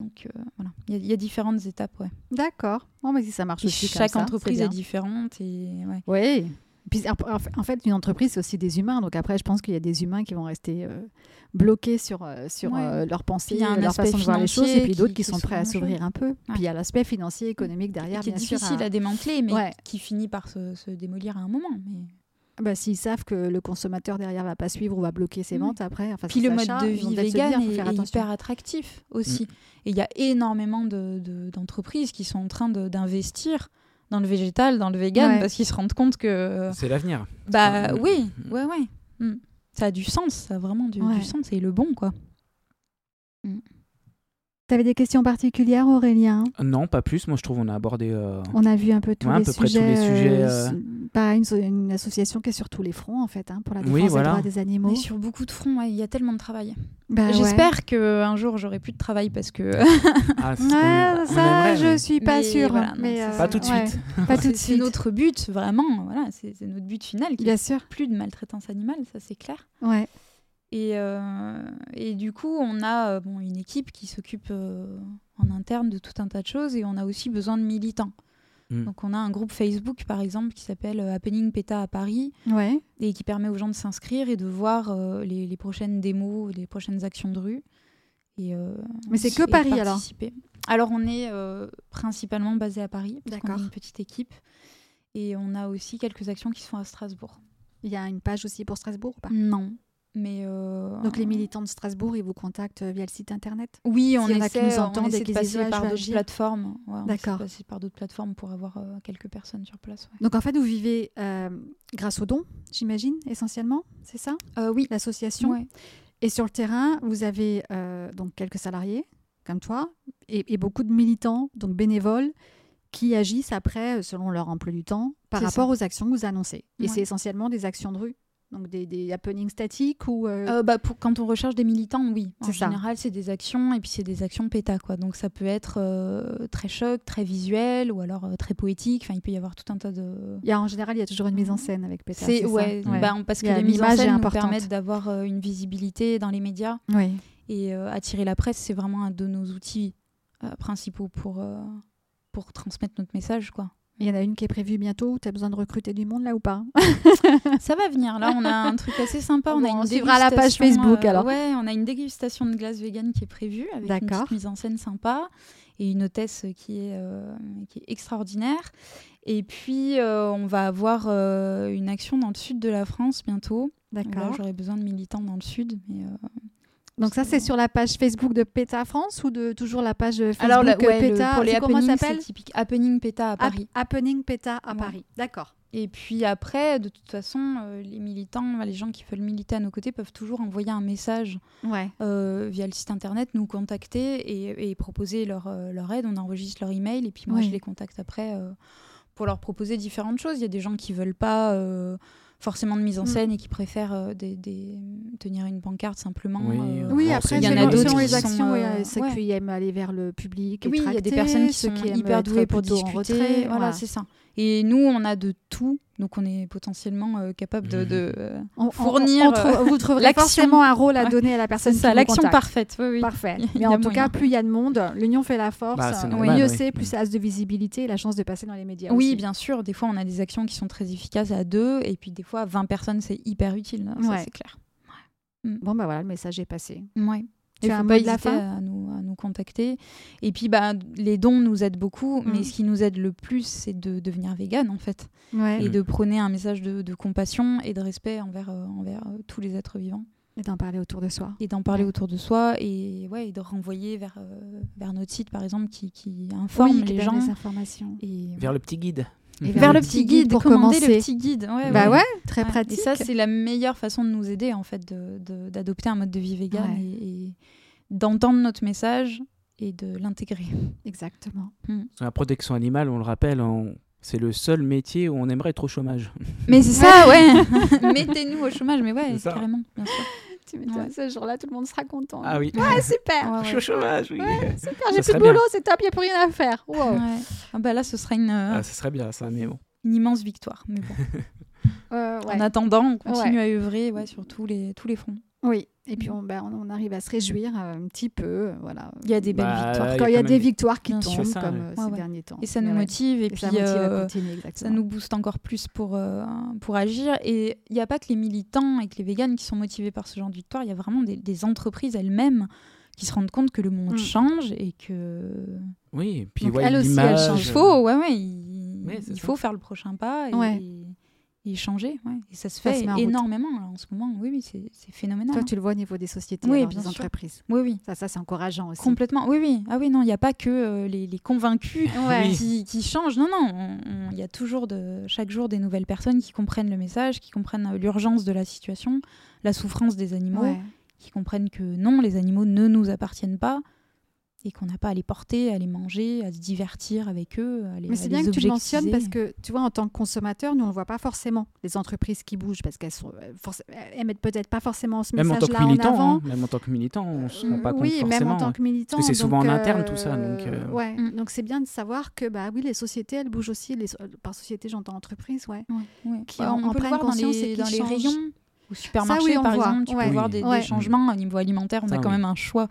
Donc euh, voilà, il y, a- il y a différentes étapes. Ouais. D'accord. Bon, mais si ça marche aussi comme chaque ça, entreprise est, différente et ouais. Oui. Puis, en fait- une entreprise, c'est aussi des humains. Donc après, je pense qu'il y a des humains qui vont rester euh, bloqués sur, euh, sur Ouais. euh, il y a un leur façon de voir les choses, et puis d'autres qui- sont prêts à s'ouvrir un peu. Puis il y a l'aspect financier, économique derrière, qui est bien sûr. difficile à- à démanteler, mais Ouais. qui finit par se, se démolir à un moment. Mais... Bah, S'ils savent que le consommateur derrière va pas suivre ou va bloquer ses Ouais. ventes après, enfin, Puis le mode de vie vegan dire, est, faire est attention. hyper attractif aussi. Et il y a énormément de- de- d'entreprises qui sont en train de- d'investir dans le végétal, dans le vegan, Ouais. parce qu'ils se rendent compte que C'est l'avenir. Bah Mm. oui, Mm. ouais, ouais. Mm. Ça a du sens, ça a vraiment du, du sens et le bon, quoi. Tu avais des questions particulières, Aurélien? Non, pas plus. Moi, je trouve on a abordé. euh, On a vu un peu tous, Ouais, à les, peu près tous sujets, les sujets, euh, euh, une, so- une association qui est sur tous les fronts, en fait, hein, pour la défense Oui, des droits des animaux. Mais sur beaucoup de fronts, ouais, il y a tellement de travail. Bah, ouais. J'espère que un jour j'aurai plus de travail parce que Ah, qu'on- Ouais, ça, aimerait, je mais suis pas Mais sûre. voilà, non, mais, c'est euh. Pas tout de ouais, suite. Pas tout c'est notre but, vraiment. Voilà, c'est notre but final. Bien sûr. plus de maltraitance animale, ça c'est clair. Ouais. Et, euh, et du coup, on a euh, bon, une équipe qui s'occupe euh, en interne de tout un tas de choses et on a aussi besoin de militants. Mm. Donc on a un groupe Facebook par exemple qui s'appelle Happening PETA à Paris Ouais. et qui permet aux gens de s'inscrire et de voir euh, les, les prochaines démos, les prochaines actions de rue. Et, euh, Mais c'est que Paris, alors participer. Alors on est euh, principalement basé à Paris, D'accord. est une petite équipe. Et on a aussi quelques actions qui se font à Strasbourg. Il y a une page aussi pour Strasbourg ou pas? Non, mais... euh, Donc les militants de Strasbourg, ils vous contactent via le site internet? Oui, on en a qui nous on entendent et essaie de passer par d'autres plateformes. Ouais, on D'accord. passer par d'autres plateformes pour avoir euh, quelques personnes sur place. ouais. Donc en fait, vous vivez euh, grâce aux dons, j'imagine, essentiellement, c'est ça? Euh, oui, L'association? Ouais. Et sur le terrain, vous avez euh, donc quelques salariés, comme toi, et, et beaucoup de militants, donc bénévoles, qui agissent après, euh, selon leur emploi du temps, par rapport aux actions que vous annoncez. Et c'est essentiellement des actions de rue, donc des, des happenings statiques ou... euh, Euh, bah, pour, quand on recherche des militants, oui. En général, c'est des actions et puis c'est des actions péta. Quoi. Donc ça peut être euh, très choc, très visuel ou alors très poétique. Enfin, il peut y avoir tout un tas de. Il y a, en général, il y a toujours une mise en scène avec. C'est ça ouais, Ouais. bah, parce que les mises en scène nous permettent d'avoir une visibilité dans les médias Oui. et attirer la presse, c'est vraiment un de nos outils principaux pour pour transmettre notre message, quoi. Il y en a une qui est prévue bientôt. Tu as besoin de recruter du monde là ou pas? Ça va venir. Là, on a un truc assez sympa. On, Bon, a une on suivra la page Facebook, euh, alors. Ouais, on a une dégustation de glace vegan qui est prévue avec une petite mise en scène sympa et une hôtesse qui est, euh, qui est extraordinaire. Et puis, euh, on va avoir une action dans le sud de la France bientôt. D'accord. j'aurais besoin de militants dans le sud. Mais, Donc ça, c'est sur la page Facebook de PETA France ou de toujours la page Facebook Alors, ouais, le- PETA pour les comment ça s'appelle typique. Happening PETA à Paris. Happening PETA à Ouais. Paris. D'accord. Et puis après, de toute façon, euh, les militants, les gens qui veulent militer à nos côtés peuvent toujours envoyer un message Ouais. euh, via le site internet, nous contacter et, et proposer leur, euh, leur aide. On enregistre leur email et puis moi je les contacte après pour leur proposer différentes choses. Il y a des gens qui veulent pas forcément de mise en Mm. scène et qui préfèrent euh, des, des- tenir une pancarte simplement. Oui, euh, euh, Oui, après, c'est- il y en a d'autres les sont, actions, euh, et ceux ouais. qui aiment aller vers le public. et Oui, il y a des personnes qui sont qui aiment hyper être douées pour plutôt en discuter. retrait, voilà, c'est ça. Et nous, on a de tout, Donc on est potentiellement euh, capable de, Mhm. de, euh, On- Fournir, on trou- vous trouverez l'action. forcément un rôle à Ouais. donner à la personne c'est ça, l'action parfaite. Oui, oui. Parfait. Il y Mais a en tout moyen. cas, plus il y a de monde, l'union fait la force. Bah, euh, normal, mieux oui. c'est, plus Mm. ça a de visibilité et la chance de passer dans les médias. Oui, aussi. bien sûr. Des fois, on a des actions qui sont très efficaces à deux, et puis des fois, 20 personnes, c'est hyper utile. Ça, Ouais. c'est clair. Bon, bah voilà, le message est passé. Ouais. Tu Il as faut un pas mot de la fin contacter. Et puis, bah, les dons nous aident beaucoup, mais Mm. ce qui nous aide le plus, c'est de devenir vegan, en fait. Ouais. Et Mm. de prôner un message de, de compassion et de respect envers, euh, envers euh, tous les êtres vivants. Et d'en parler autour de soi. Et d'en parler Ouais. autour de soi et, ouais, et de renvoyer vers, euh, vers notre site, par exemple, qui, qui informe Oui, qui les gens. des informations. Et, Vers le petit guide. Et vers le petit guide, pour commander commencer. le petit guide. Ouais, Bah ouais. ouais, très Ouais. pratique. Et ça, c'est la meilleure façon de nous aider, en fait, de- de- d'adopter un mode de vie vegan Ouais. et, et d'entendre notre message et de l'intégrer. Exactement. Sur la protection animale, on le rappelle, on- c'est le seul métier où on aimerait être au chômage. Mais c'est ça, ouais. Mettez-nous au chômage, mais ouais, carrément, bien sûr. Tu m'étonnes, ce jour-là, tout le monde sera content. Ah oui. Ouais, super. Ouais, Je suis ouais. au chômage, oui. Super, j'ai plus de serait boulot, c'est top, il n'y a plus rien à faire. Wow. Ouais. Ah bah là, ce sera une, euh, Ah, ça serait bien ça, mais bon. une immense victoire. Mais bon. Euh, ouais. En attendant, on continue à œuvrer ouais, sur tous les, tous les fronts. Oui, et puis on, bah, on, arrive à se réjouir un petit peu. euh, voilà. Il y a des belles Bah, victoires. il Quand il y a des victoires qui tombent, ça, comme ouais. euh, Ouais, ces ouais. derniers temps. Et ça nous motive et, Et puis ça motive euh, à continuer, ça nous booste encore plus pour, euh, pour agir. Et il n'y a pas que les militants et que les véganes qui sont motivés par ce genre de victoire, il y a vraiment des, des entreprises elles-mêmes qui se rendent compte que le monde Mm. change et que Oui, et puis Donc, ouais, elle aussi, elle l'image, change. il faut, ouais, ouais, il, faut faire le prochain pas et, Ouais. Et changer. ouais. Et ça se Ça fait se énormément là, en ce moment. Oui, oui, c'est phénoménal. Toi, hein. tu le vois au niveau des sociétés, Oui, alors, bien des sûr. entreprises. Oui, oui. Ça, ça c'est encourageant aussi. Complètement, oui, oui. Ah oui, non, il n'y a pas que euh, les, les convaincus Ouais. Qui, qui changent. Non, non, on- on- il y a toujours de, chaque jour des nouvelles personnes qui comprennent le message, qui comprennent euh, l'urgence de la situation, la souffrance des animaux, Ouais. qui comprennent que non, les animaux ne nous appartiennent pas et qu'on n'a pas à les porter, à les manger, à se divertir avec eux, à les Mais c'est les bien que tu le mentionnes parce que, tu vois, en tant que consommateur, nous, on ne voit pas forcément les entreprises qui bougent parce qu'elles sont, euh, elles mettent peut-être pas forcément ce Même en tant que message-là en militant, avant. hein, même en tant que militant, on se rend pas compte oui, forcément. même en tant que militant. Parce que c'est souvent donc, en interne, tout ça, donc, euh, ouais. Mm. donc c'est bien de savoir que bah oui, les sociétés, elles bougent aussi. Les, par société, j'entends entreprise, ouais. Ouais, ouais. qui Bah, en- on en peut le prennent dans conscience et qui dans les changent. rayons. Au supermarché, oui, par voit. exemple, tu Ouais. peux voir des, changements au niveau alimentaire. On Ça, a quand oui. même un choix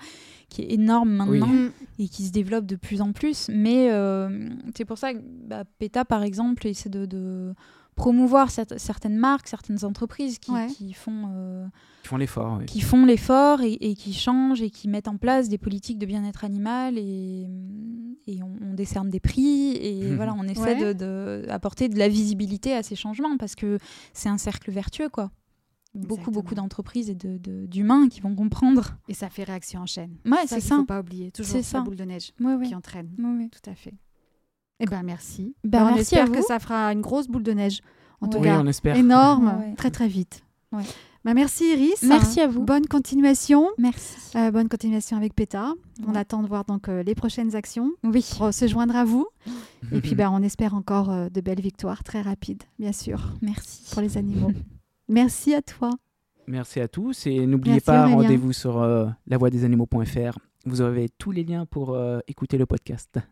qui est énorme maintenant. Mm. et qui se développe de plus en plus. Mais euh, c'est pour ça que bah, PETA, par exemple, essaie de, de promouvoir cer- certaines marques, certaines entreprises qui, Ouais. qui font, euh, l'effort. oui. qui font l'effort et, et qui changent et qui mettent en place des politiques de bien-être animal et, et on, on décerne des prix et voilà, on essaie Ouais. de, de apporter de la visibilité à ces changements parce que c'est un cercle vertueux, quoi. Beaucoup, Exactement. beaucoup d'entreprises et de- de- d'humains qui vont comprendre. Et ça fait réaction en chaîne. Ouais, ça c'est ça. faut pas oublier. Toujours C'est la boule de neige Ouais, ouais. qui entraîne. Ouais, ouais. Tout à fait. Eh ben merci. Ben, on merci espère que ça fera une grosse boule de neige. En tout cas, on espère. énorme, Ouais. très très vite. Ouais. Ben, merci Iris. Merci à vous. Bonne continuation. Merci. Euh, bonne continuation avec PETA. On attend de voir donc euh, les prochaines actions. Oui. Pour se joindre à vous. Et puis ben, on espère encore euh, de belles victoires très rapides, bien sûr, Merci. pour les animaux. merci à toi. Merci à tous et n'oubliez pas, rendez-vous sur euh, lavoidesanimaux.fr. Vous avez tous les liens pour euh, écouter le podcast.